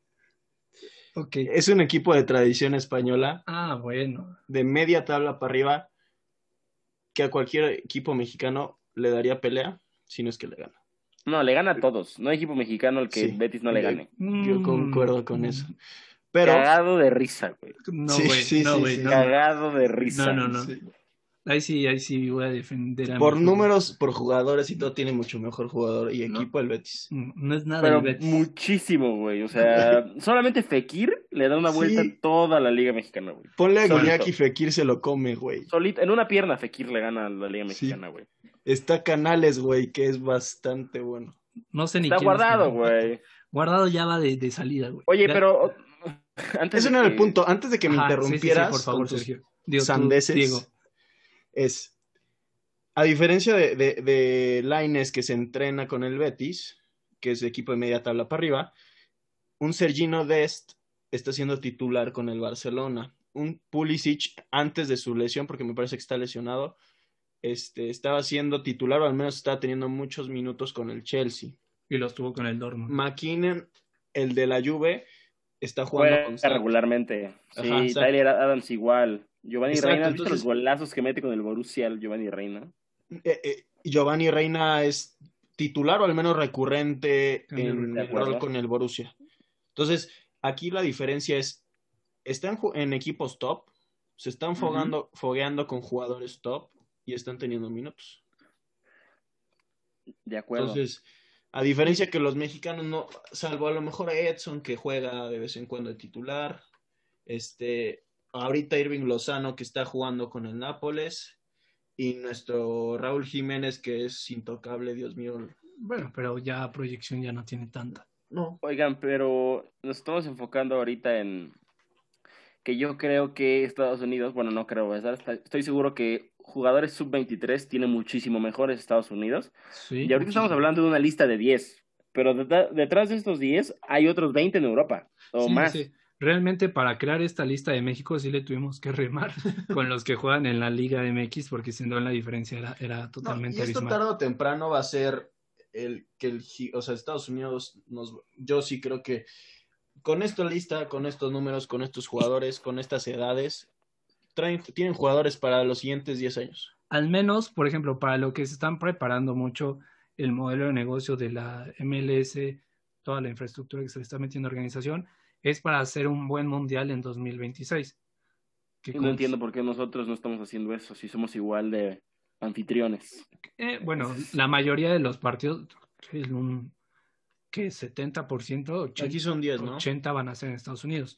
[SPEAKER 1] Ok.
[SPEAKER 2] Es un equipo de tradición española,
[SPEAKER 1] Ah, bueno.
[SPEAKER 2] de media tabla para arriba, que a cualquier equipo mexicano le daría pelea, si no es que le gana.
[SPEAKER 3] No, le gana a todos. No hay equipo mexicano al que
[SPEAKER 2] Sí.
[SPEAKER 3] Betis no le gane.
[SPEAKER 2] Yo
[SPEAKER 1] Mm,
[SPEAKER 2] concuerdo con eso. Pero,
[SPEAKER 3] Cagado de risa, güey.
[SPEAKER 1] No, güey,
[SPEAKER 2] sí,
[SPEAKER 1] no,
[SPEAKER 2] sí,
[SPEAKER 1] güey,
[SPEAKER 2] sí.
[SPEAKER 1] no, no.
[SPEAKER 3] Cagado de risa.
[SPEAKER 1] No, no, no. Ahí sí, ahí sí voy a defender a
[SPEAKER 2] por
[SPEAKER 1] mi-
[SPEAKER 2] números, por jugadores y todo, tiene mucho mejor jugador y
[SPEAKER 1] No.
[SPEAKER 2] equipo el Betis.
[SPEAKER 1] Mm, No es nada
[SPEAKER 3] Pero
[SPEAKER 1] el Betis.
[SPEAKER 3] muchísimo, güey. O sea, solamente Fekir le da una vuelta
[SPEAKER 2] Sí.
[SPEAKER 3] a toda la Liga Mexicana, güey.
[SPEAKER 2] Ponle a. Guiñac y Fekir se lo come, güey.
[SPEAKER 3] Solito, en una pierna Fekir le gana a la Liga. Mexicana, güey.
[SPEAKER 2] Está Canales, güey, que es bastante bueno.
[SPEAKER 1] No sé ni
[SPEAKER 3] Está
[SPEAKER 1] quién
[SPEAKER 3] guardado, güey.
[SPEAKER 1] Guardado ya va de, de salida, güey.
[SPEAKER 3] Oye,
[SPEAKER 1] Ya-
[SPEAKER 3] pero antes
[SPEAKER 2] Ese
[SPEAKER 3] de
[SPEAKER 2] no era el
[SPEAKER 3] que-
[SPEAKER 2] punto. Antes de que me
[SPEAKER 1] Ajá, sí, sí, sí,
[SPEAKER 2] interrumpieras
[SPEAKER 1] por favor,
[SPEAKER 2] con tus
[SPEAKER 1] Sergio. Digo, tú, Diego.
[SPEAKER 2] es, a diferencia de, de, de Lainez que se entrena con el Betis, que es equipo de media tabla para arriba, un Sergino Dest está siendo titular con el Barcelona. Un Pulisic, antes de su lesión, porque me parece que está lesionado, este, estaba siendo titular, o al menos estaba teniendo muchos minutos con el Chelsea.
[SPEAKER 1] Y los tuvo con el Dortmund.
[SPEAKER 2] McKinnon, el de la Juve, está jugando
[SPEAKER 3] juega
[SPEAKER 2] con
[SPEAKER 3] regularmente. Sí,
[SPEAKER 2] Ajá.
[SPEAKER 3] Tyler Adams igual. Giovanni
[SPEAKER 2] Exacto,
[SPEAKER 3] Reina, ¿has visto
[SPEAKER 2] entonces-
[SPEAKER 3] los golazos que mete con el Borussia Giovanni Reina?
[SPEAKER 2] Eh, eh, Giovanni Reina es titular o al menos recurrente en el rol con el Borussia. Entonces, aquí la diferencia es, están en equipos top, se están fogando, fogueando con jugadores top y están teniendo minutos.
[SPEAKER 3] De acuerdo.
[SPEAKER 2] Entonces, a diferencia que los mexicanos no, salvo a lo mejor a Edson que juega de vez en cuando de titular, este, ahorita Irving Lozano que está jugando con el Nápoles y nuestro Raúl Jiménez que es intocable, Dios mío.
[SPEAKER 1] Bueno, pero ya proyección ya no tiene tanta.
[SPEAKER 2] No.
[SPEAKER 3] Oigan, pero nos estamos enfocando ahorita en que yo creo que Estados Unidos, bueno, no creo, ¿verdad? Estoy seguro que jugadores sub-23 tienen muchísimo mejores Estados Unidos.
[SPEAKER 1] Sí.
[SPEAKER 3] Y ahorita
[SPEAKER 1] muchísimo.
[SPEAKER 3] estamos hablando de una lista de 10, pero detrás- detrás de estos 10 hay otros 20 en Europa o
[SPEAKER 1] Sí,
[SPEAKER 3] más.
[SPEAKER 1] sí. Realmente para crear esta lista de México sí le tuvimos que remar con los que juegan en la Liga MX porque si no la diferencia era, era
[SPEAKER 2] No,
[SPEAKER 1] totalmente
[SPEAKER 2] y esto
[SPEAKER 1] abismal.
[SPEAKER 2] tarde o temprano va a ser el que el, o sea, Estados Unidos nos, yo sí creo que con esta lista, con estos números, con estos jugadores, con estas edades, traen, tienen jugadores para los siguientes 10 años.
[SPEAKER 1] Al menos, por ejemplo, para lo que se están preparando mucho el modelo de negocio de la MLS, toda la infraestructura que se le está metiendo a la organización, es para hacer un buen mundial en 2026. Que
[SPEAKER 3] No
[SPEAKER 1] con-
[SPEAKER 3] entiendo por qué nosotros no estamos haciendo eso, si somos igual de anfitriones.
[SPEAKER 1] Eh, bueno, la mayoría de los partidos, en un que 70%, 80,
[SPEAKER 2] Aquí son 10, ¿no?
[SPEAKER 1] 80 van a ser en Estados Unidos.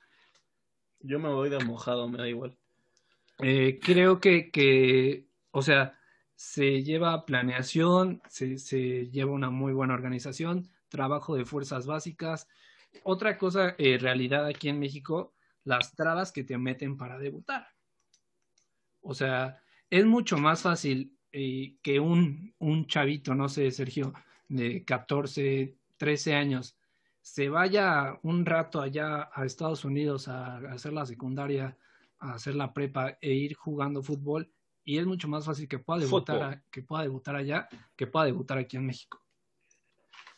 [SPEAKER 2] Yo me voy de mojado, me da igual.
[SPEAKER 1] Eh, creo que, que, o sea, se lleva planeación, se, se lleva una muy buena organización, trabajo de fuerzas básicas. Otra cosa, eh, realidad aquí en México, las trabas que te meten para debutar. O sea, es mucho más fácil eh, que un, un chavito, no sé, Sergio, de 14, 13 años, se vaya un rato allá a Estados Unidos a, a hacer la secundaria, a hacer la prepa e ir jugando fútbol y es mucho más fácil que pueda debutar, a- que pueda debutar allá que pueda debutar aquí en México.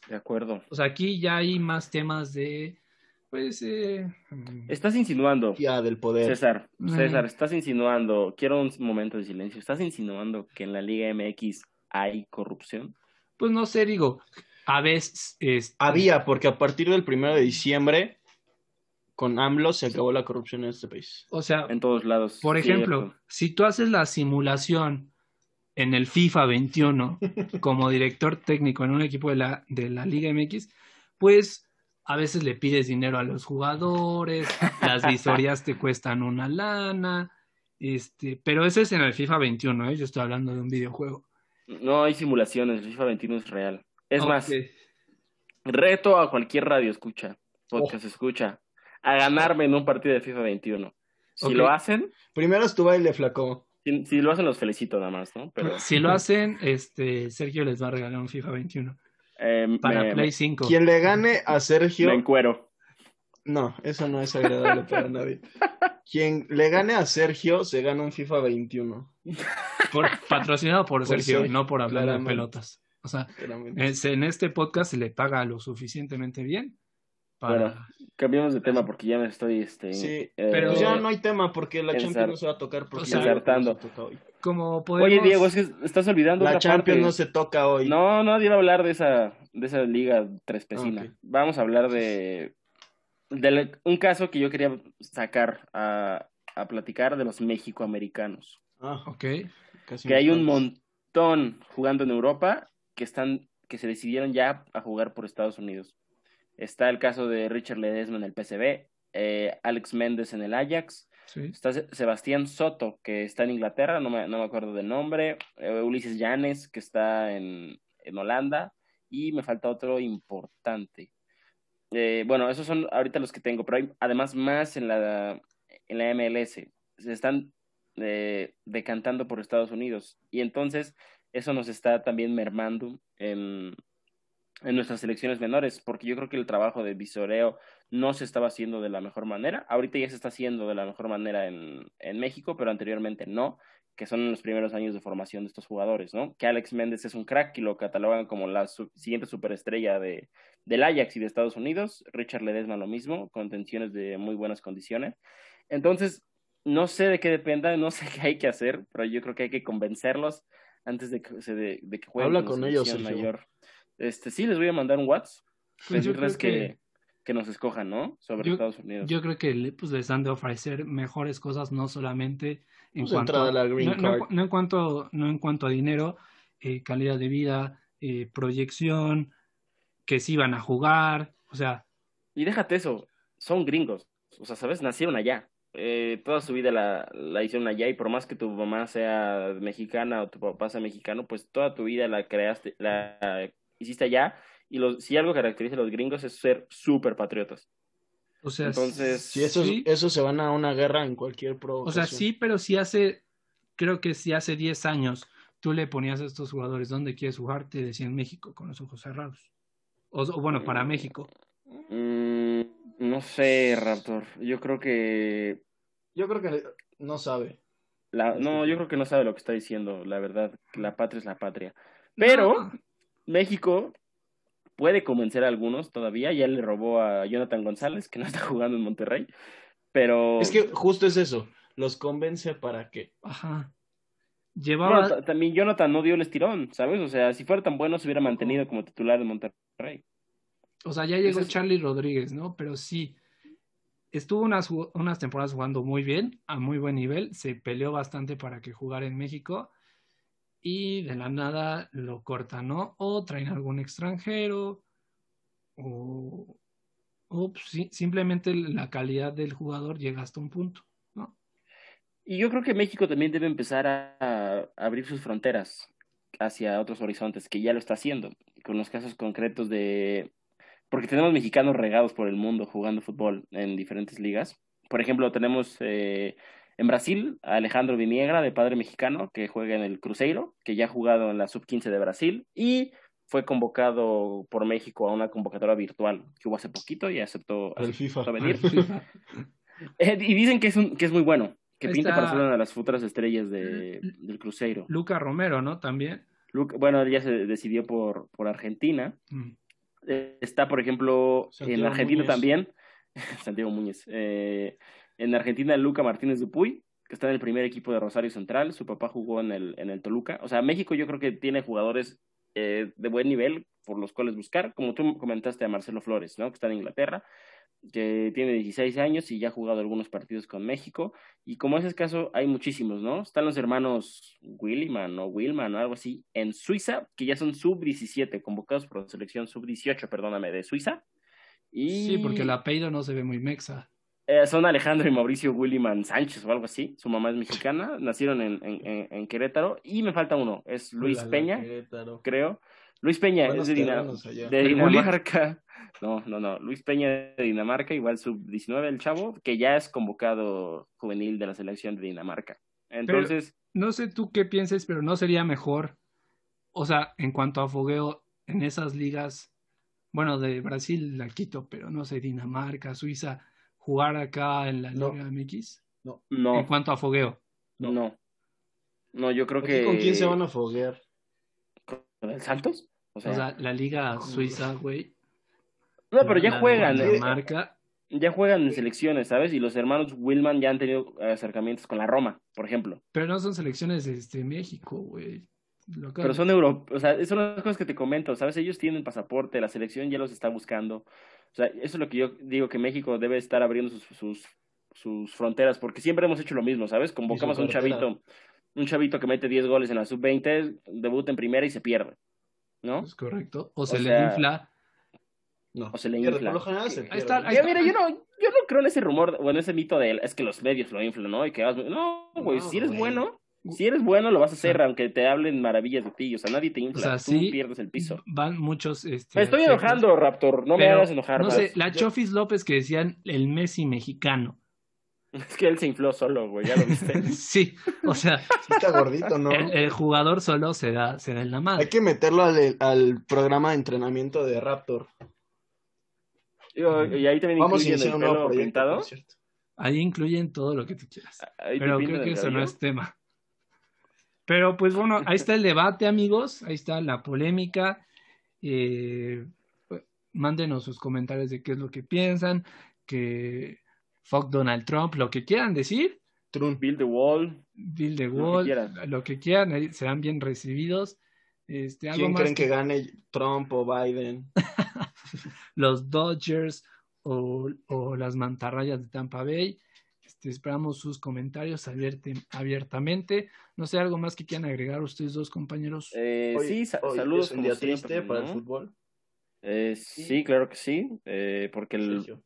[SPEAKER 3] De acuerdo.
[SPEAKER 1] O sea, aquí ya hay más temas de, pues, eh, mm,
[SPEAKER 3] Estás insinuando,
[SPEAKER 2] Ya del poder.
[SPEAKER 3] César. César, estás insinuando, quiero un momento de silencio, estás insinuando que en la Liga MX hay corrupción.
[SPEAKER 1] pues no sé, digo, a veces,
[SPEAKER 2] Había, porque a partir del primero de diciembre, con AMLO se acabó la corrupción en este país.
[SPEAKER 1] o sea,
[SPEAKER 3] En todos lados.
[SPEAKER 1] por ejemplo,
[SPEAKER 3] cierto.
[SPEAKER 1] si tú haces la simulación en el FIFA 21 como director técnico en un equipo de la, de la Liga MX, pues a veces le pides dinero a los jugadores, las visorías te cuestan una lana, este, pero eso es en el FIFA 21, ¿eh? yo estoy hablando de un videojuego.
[SPEAKER 3] No hay simulaciones, el FIFA 21 es real. Es más, reto a cualquier radio escucha, podcast escucha, a ganarme en un partido de FIFA 21. Si lo hacen,
[SPEAKER 2] Primero es tu baile, flaco.
[SPEAKER 3] si, si lo hacen los felicito nada más, ¿no? Pero
[SPEAKER 1] Si lo hacen, este, Sergio les va a regalar un FIFA 21
[SPEAKER 3] eh,
[SPEAKER 1] para
[SPEAKER 3] me,
[SPEAKER 1] Play 5.
[SPEAKER 2] Quien le gane a Sergio.
[SPEAKER 3] me encuero.
[SPEAKER 2] No, eso no es agradable para nadie. Quien le gane a Sergio se gana un FIFA 21.
[SPEAKER 1] Por- patrocinado por
[SPEAKER 2] Por
[SPEAKER 1] Sergio, no por hablar de pelotas. O sea,
[SPEAKER 2] claramente.
[SPEAKER 1] en este podcast se le paga lo suficientemente bien para...
[SPEAKER 3] Bueno, Cambiamos de tema porque ya me estoy, este,
[SPEAKER 2] Sí,
[SPEAKER 3] eh,
[SPEAKER 1] pero-
[SPEAKER 2] Pues ya no hay tema porque la Champions no se va a tocar porque
[SPEAKER 1] O sea,
[SPEAKER 2] no se toca hoy.
[SPEAKER 1] Como podemos...
[SPEAKER 3] Oye, Diego, es que estás olvidando
[SPEAKER 2] La
[SPEAKER 3] otra
[SPEAKER 2] Champions
[SPEAKER 3] parte.
[SPEAKER 2] no se toca hoy.
[SPEAKER 3] No, nadie va a hablar de esa, de esa liga trespecina.
[SPEAKER 2] Ah.
[SPEAKER 3] Vamos a hablar de, de la- un caso que yo quería sacar a, a platicar de los mexicoamericanos.
[SPEAKER 2] Ah,
[SPEAKER 1] Ok,
[SPEAKER 2] casi
[SPEAKER 3] Que hay un montón jugando en Europa que están, que se decidieron ya a jugar por Estados Unidos. Está el caso de Richard Ledesma en el PCB, eh, Alex Méndez en el Ajax,
[SPEAKER 1] sí.
[SPEAKER 3] Está Se- Sebastián Soto, que está en Inglaterra, no me, no me acuerdo del nombre. Eh, Ulises Llanes, que está en, en Holanda. Y me falta otro importante. Eh, bueno, esos son ahorita los que tengo, pero hay además más en la, en la MLS. Se están eh, decantando por Estados Unidos. Y entonces eso nos está también mermando en, en nuestras selecciones menores, porque yo creo que el trabajo de visoreo no se estaba haciendo de la mejor manera. Ahorita ya se está haciendo de la mejor manera en, en México, pero anteriormente no, que son los primeros años de formación de estos jugadores, ¿no? Que Alex Méndez es un crack y lo catalogan como la su- siguiente superestrella de, del Ajax y de Estados Unidos. Richard Ledesma lo mismo, con tensiones de muy buenas condiciones. Entonces, no sé de qué dependa, no sé qué hay que hacer, pero yo creo que hay que convencerlos antes de que, de, de que jueguen
[SPEAKER 2] Habla
[SPEAKER 3] la
[SPEAKER 2] con ellos,
[SPEAKER 3] mayor. Este, sí, les voy a mandar un WhatsApp,
[SPEAKER 1] Pues
[SPEAKER 3] decirles que,
[SPEAKER 1] que-
[SPEAKER 3] que nos escojan, ¿no? Sobre
[SPEAKER 1] Yo-
[SPEAKER 3] Estados Unidos.
[SPEAKER 1] Yo creo que pues, les han de ofrecer mejores cosas, no solamente en
[SPEAKER 2] Pues
[SPEAKER 1] cuanto
[SPEAKER 2] a la green
[SPEAKER 1] no, no-
[SPEAKER 2] card.
[SPEAKER 1] no en cuanto no en cuanto a dinero, eh, calidad de vida, eh, proyección, que sí van a jugar, o sea,
[SPEAKER 3] Y déjate eso, son gringos, o sea, ¿sabes? Nacieron allá. Eh, toda su vida la, la hicieron allá y por más que tu mamá sea mexicana o tu papá sea mexicano, pues toda tu vida la creaste, la hiciste allá. Y los, si algo caracteriza a los gringos es ser súper patriotas.
[SPEAKER 1] o sea,
[SPEAKER 3] Entonces,
[SPEAKER 2] Si esos,
[SPEAKER 1] sí,
[SPEAKER 2] esos se van a una guerra en cualquier
[SPEAKER 1] o
[SPEAKER 2] provocación.
[SPEAKER 1] sea, sí, pero si hace creo que si hace 10 años tú le ponías a estos jugadores dónde quieres jugar, te decían México con los ojos cerrados. O, o bueno, para México.
[SPEAKER 3] Mm, no sé, Raptor. Yo creo que
[SPEAKER 2] Yo creo que no sabe.
[SPEAKER 3] la, no, yo creo que no sabe lo que está diciendo, la verdad. La patria es la patria. Pero
[SPEAKER 1] No,
[SPEAKER 3] México puede convencer a algunos todavía. Ya le robó a Jonathan González, que no está jugando en Monterrey. Pero
[SPEAKER 2] Es que justo es eso. los convence para que.
[SPEAKER 1] Ajá. Llevaba,
[SPEAKER 3] ta- también Jonathan no dio el estirón, ¿sabes? O sea, si fuera tan bueno, se hubiera mantenido como titular de Monterrey.
[SPEAKER 1] o sea, ya llegó
[SPEAKER 3] es-
[SPEAKER 1] Charlie Rodríguez, ¿no? Pero sí, estuvo unas, unas temporadas jugando muy bien, a muy buen nivel, se peleó bastante para que jugara en México y de la nada lo cortan, ¿no? O traen algún extranjero, o, o pues, simplemente la calidad del jugador llega hasta un punto, ¿no?
[SPEAKER 3] Y yo creo que México también debe empezar a, a abrir sus fronteras hacia otros horizontes, que ya lo está haciendo, con los casos concretos de... Porque tenemos mexicanos regados por el mundo jugando fútbol en diferentes ligas. Por ejemplo, tenemos eh, en Brasil a Alejandro Viniegra, de padre mexicano, que juega en el Cruzeiro, que ya ha jugado en la sub-15 de Brasil y fue convocado por México a una convocatoria virtual que hubo hace poquito y aceptó,
[SPEAKER 2] FIFA.
[SPEAKER 3] aceptó venir. Eh, y dicen que es, un, que es muy bueno, que
[SPEAKER 1] Ahí
[SPEAKER 3] pinta
[SPEAKER 1] está.
[SPEAKER 3] para ser una de las futuras estrellas de, del Cruzeiro.
[SPEAKER 1] Luca Romero, ¿no? También.
[SPEAKER 3] Luca- bueno, él ya se decidió por, por Argentina.
[SPEAKER 1] Mm.
[SPEAKER 3] Eh, está, por ejemplo, en Argentina
[SPEAKER 2] Muñez.
[SPEAKER 3] también, Santiago Muñez. Eh, en Argentina, Luca Martínez Dupuy, que está en el primer equipo de Rosario Central. Su papá jugó en el, en el Toluca. O sea, México yo creo que tiene jugadores eh, de buen nivel por los cuales buscar. Como tú comentaste a Marcelo Flores, ¿no? Que está en Inglaterra, que tiene 16 años y ya ha jugado algunos partidos con México. Y como es caso, hay muchísimos, ¿no? Están los hermanos Williman o Wilman o algo así en Suiza, que ya son sub-17, convocados por la selección sub-18, perdóname, de Suiza.
[SPEAKER 1] Sí, porque el apellido no se ve muy mexa.
[SPEAKER 3] Eh, son Alejandro y Mauricio Williman Sánchez o algo así. Su mamá es mexicana, nacieron en, en, en- en Querétaro. Y me falta uno, es Luis Peña,
[SPEAKER 2] Querétaro.
[SPEAKER 3] creo. Luis Peña
[SPEAKER 2] Buenos
[SPEAKER 3] es de, de
[SPEAKER 1] ¿El
[SPEAKER 3] Dinamarca. No, no, no. Luis Peña de Dinamarca, igual sub-19 el chavo, que ya es convocado juvenil de la selección de Dinamarca. Entonces,
[SPEAKER 1] No sé tú qué pienses, pero no sería mejor, o sea, en cuanto a fogueo en esas ligas, bueno, de Brasil la quito, pero no sé, Dinamarca, Suiza, jugar acá en la
[SPEAKER 2] No.
[SPEAKER 1] Liga MX,
[SPEAKER 2] No.
[SPEAKER 3] no,
[SPEAKER 1] en cuanto a fogueo.
[SPEAKER 3] no. No, yo creo
[SPEAKER 2] ¿Aquí
[SPEAKER 3] que...
[SPEAKER 2] ¿Con quién se van a foguear?
[SPEAKER 3] ¿Con el Santos? O sea,
[SPEAKER 1] O sea, la Liga Suiza, güey.
[SPEAKER 3] no, pero ya juegan. eh,
[SPEAKER 1] Dinamarca,
[SPEAKER 3] ya juegan en selecciones, ¿sabes? Y los hermanos Willman ya han tenido acercamientos con la Roma, por ejemplo.
[SPEAKER 1] pero no son selecciones de este, México, güey.
[SPEAKER 3] Pero son europeos, o sea, son las cosas que te comento, ¿sabes? Ellos tienen pasaporte, la selección ya los está buscando. O sea, eso es lo que yo digo que México debe estar abriendo sus, sus, sus fronteras, porque siempre hemos hecho lo mismo, ¿sabes? Convocamos a un chavito, un chavito que mete 10 goles en la sub-20, debuta en primera y se pierde, ¿no?
[SPEAKER 1] Es correcto. O se le infla.
[SPEAKER 2] No.
[SPEAKER 3] O se le infla.
[SPEAKER 1] Ahí está, ahí está.
[SPEAKER 3] mira, yo no, yo no creo en ese rumor, o en ese mito de él, es que los medios lo inflan, ¿no? Y que vas- no, güey,
[SPEAKER 2] No,
[SPEAKER 3] si eres
[SPEAKER 2] güey.
[SPEAKER 3] bueno, si eres bueno lo vas a hacer, aunque te hablen maravillas de ti, o sea, nadie te infla,
[SPEAKER 1] sea,
[SPEAKER 3] tú
[SPEAKER 1] sí.
[SPEAKER 3] pierdes el piso.
[SPEAKER 1] Van muchos. Este,
[SPEAKER 3] Me estoy enojando, Raptor, no me hagas enojar
[SPEAKER 1] No
[SPEAKER 3] más.
[SPEAKER 1] sé, la
[SPEAKER 2] Yo-
[SPEAKER 1] Chofis López que decían el Messi mexicano.
[SPEAKER 3] Es que él se infló solo, güey, ya lo viste.
[SPEAKER 1] sí, o sea,
[SPEAKER 2] Sí está gordito, ¿no?
[SPEAKER 1] el, el jugador solo se da, se da en la
[SPEAKER 2] Hay
[SPEAKER 1] madre.
[SPEAKER 2] que meterlo al, al programa de entrenamiento de Raptor.
[SPEAKER 3] Y ahí también
[SPEAKER 2] Vamos a
[SPEAKER 3] incluyen el pelo
[SPEAKER 2] proyecto,
[SPEAKER 3] pintado.
[SPEAKER 1] Ahí incluyen todo lo que tú quieras.
[SPEAKER 3] Ahí
[SPEAKER 1] Pero creo que eso no es tema. Pero pues bueno, ahí está el debate, amigos. Ahí está la polémica. Eh, mándenos sus comentarios de qué es lo que piensan. Que fuck Donald Trump, lo que quieran decir.
[SPEAKER 2] Trun.
[SPEAKER 3] Build the wall. Lo que
[SPEAKER 1] Wall,
[SPEAKER 3] quieran.
[SPEAKER 1] lo que quieran, serán bien recibidos. Este, algo
[SPEAKER 2] ¿Quién
[SPEAKER 1] más
[SPEAKER 2] creen que gane Trump o Biden?
[SPEAKER 1] los Dodgers o, o las mantarrayas de Tampa Bay. Este, esperamos sus comentarios abierte- abiertamente. No sé, algo más que quieran agregar ustedes dos compañeros.
[SPEAKER 3] Eh,
[SPEAKER 2] Hoy-
[SPEAKER 3] sí, sa-
[SPEAKER 2] hoy
[SPEAKER 3] saludos
[SPEAKER 2] es un día
[SPEAKER 3] siempre,
[SPEAKER 2] triste para el fútbol.
[SPEAKER 3] Eh, sí, claro que sí, eh, porque el.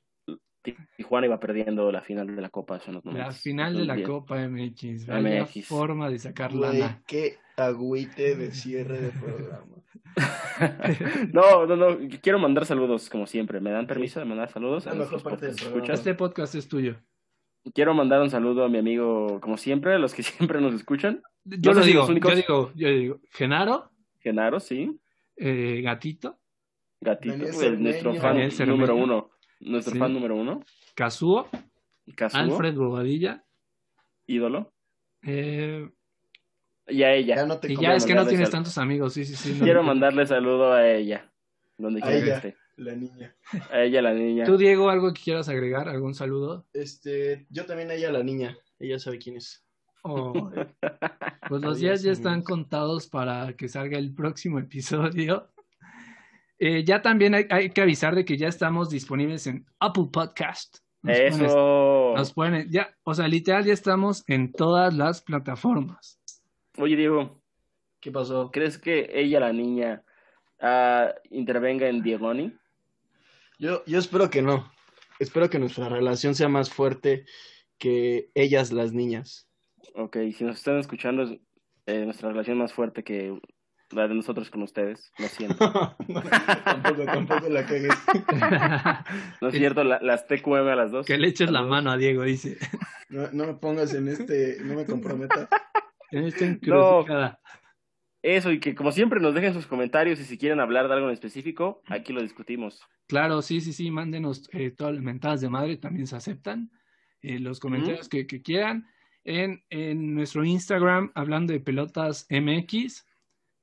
[SPEAKER 3] Tijuana iba perdiendo la final de la Copa.
[SPEAKER 1] la final de la
[SPEAKER 3] Entonces,
[SPEAKER 1] Copa MX. Vaya
[SPEAKER 3] MX.
[SPEAKER 1] forma de sacar
[SPEAKER 2] Güey,
[SPEAKER 1] lana.
[SPEAKER 2] qué agüite de cierre de programa.
[SPEAKER 3] no, no, no, quiero mandar saludos como siempre. ¿Me dan permiso de mandar saludos?
[SPEAKER 2] La
[SPEAKER 3] a
[SPEAKER 2] mejor parte del programa.
[SPEAKER 1] Este podcast es tuyo.
[SPEAKER 3] Quiero mandar un saludo a mi amigo, como siempre, a los que siempre nos escuchan.
[SPEAKER 1] Yo
[SPEAKER 3] No
[SPEAKER 1] lo digo,
[SPEAKER 3] únicos-
[SPEAKER 1] yo digo, yo digo, Genaro,
[SPEAKER 3] Genaro, sí.
[SPEAKER 1] eh, Gatito,
[SPEAKER 3] Gatito, el- nuestro
[SPEAKER 2] Cermeño.
[SPEAKER 3] fan
[SPEAKER 1] Daniel
[SPEAKER 3] número uno. Nuestro
[SPEAKER 1] Sí.
[SPEAKER 3] fan número uno.
[SPEAKER 1] Kazuo,
[SPEAKER 3] Kazuo,
[SPEAKER 1] Alfred Bobadilla,
[SPEAKER 3] ídolo.
[SPEAKER 1] eh,
[SPEAKER 3] Y a ella.
[SPEAKER 2] Ya no te
[SPEAKER 1] y ya es que no tienes
[SPEAKER 3] sal-
[SPEAKER 1] tantos amigos, sí, sí, sí. no.
[SPEAKER 3] Quiero mandarle saludo a ella. Donde quiera que
[SPEAKER 2] ella.
[SPEAKER 3] esté.
[SPEAKER 2] La niña.
[SPEAKER 3] A ella, la niña.
[SPEAKER 1] Tú, Diego, algo que quieras agregar, algún saludo.
[SPEAKER 2] Este, yo también a ella, la niña. Ella sabe quién es.
[SPEAKER 1] Oh, pues los días ya están contados para que salga el próximo episodio. Eh, ya también hay, hay que avisar de que ya estamos disponibles en Apple Podcast. Nos pueden-
[SPEAKER 3] Eso.
[SPEAKER 1] nos pueden- ya, o sea, literal ya estamos en todas las plataformas.
[SPEAKER 3] Oye, Diego,
[SPEAKER 2] ¿Qué pasó?
[SPEAKER 3] ¿crees que ella, la niña, ah, intervenga en Diegoni?
[SPEAKER 2] Yo, yo espero que no. Espero que nuestra relación sea más fuerte que ellas, las niñas.
[SPEAKER 3] Ok, si nos están escuchando, es eh, nuestra relación más fuerte que la de nosotros con ustedes. Lo siento.
[SPEAKER 2] tampoco, tampoco la cagues.
[SPEAKER 3] No es cierto, la- las TQM a las dos.
[SPEAKER 1] que le eches la mano a Diego, dice.
[SPEAKER 2] No, no me pongas en este, no me comprometas.
[SPEAKER 1] En esta encrucijada.
[SPEAKER 3] Eso, y que como siempre nos dejen sus comentarios y si quieren hablar de algo en específico, aquí lo discutimos.
[SPEAKER 1] Claro, sí, sí, sí, mándenos eh, todas las mentadas de madre, también se aceptan. Eh, los comentarios que, que quieran. En, en nuestro Instagram, hablando de pelotas MX.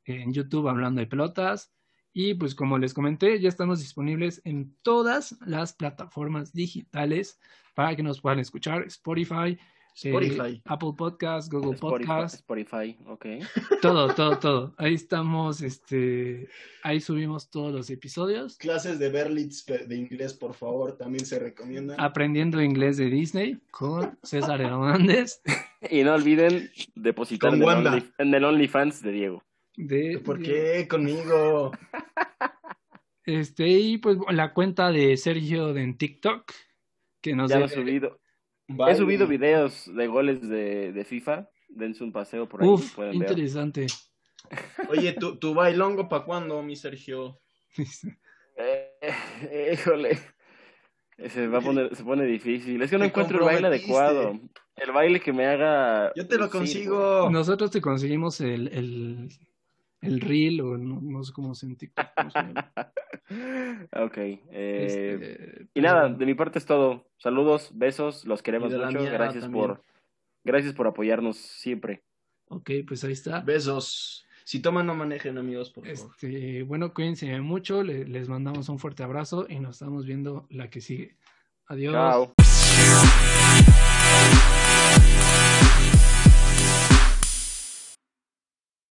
[SPEAKER 1] En YouTube, hablando de pelotas. Y pues como les comenté, ya estamos disponibles en todas las plataformas digitales para que nos puedan escuchar. Spotify, eh,
[SPEAKER 2] Spotify.
[SPEAKER 1] Apple Podcast, Google
[SPEAKER 3] Spotify,
[SPEAKER 1] Podcast,
[SPEAKER 3] Spotify, ok.
[SPEAKER 1] todo, todo, todo. Ahí estamos, este, ahí subimos todos los episodios.
[SPEAKER 2] Clases de Berlitz de inglés, por favor, también se recomiendan.
[SPEAKER 1] Aprendiendo inglés de Disney con César Hernández.
[SPEAKER 3] Y no olviden depositar en el,
[SPEAKER 2] Wanda.
[SPEAKER 3] Only- en el OnlyFans de Diego.
[SPEAKER 1] De,
[SPEAKER 2] ¿Por qué conmigo?
[SPEAKER 1] Este, y pues la cuenta de Sergio de en TikTok, que nos
[SPEAKER 3] Ya lo he
[SPEAKER 1] debe-
[SPEAKER 3] subido.
[SPEAKER 2] Vale.
[SPEAKER 3] He subido videos de goles de, de FIFA. Dense un paseo por ahí.
[SPEAKER 1] Uf,
[SPEAKER 3] pueden ver.
[SPEAKER 1] interesante.
[SPEAKER 2] Oye, ¿tu, tu bailongo para cuándo, mi Sergio?
[SPEAKER 3] Eh, híjole. Se, va a poner, se pone difícil. Es que no encuentro el baile adecuado. El baile que me haga.
[SPEAKER 2] Yo te lo consigo.
[SPEAKER 1] Nosotros te conseguimos el, el, el reel o no, no sé cómo se en TikTok.
[SPEAKER 3] Ok. eh,
[SPEAKER 1] Este,
[SPEAKER 3] y nada, de mi parte es todo. Saludos, besos, los queremos mucho. Gracias
[SPEAKER 2] también.
[SPEAKER 3] por, gracias por apoyarnos siempre.
[SPEAKER 1] Ok, pues ahí está.
[SPEAKER 2] Besos. Si toman, no manejen, amigos, por favor.
[SPEAKER 1] Este, bueno, cuídense mucho, le- les mandamos un fuerte abrazo y nos estamos viendo la que sigue. Adiós.
[SPEAKER 3] Chao.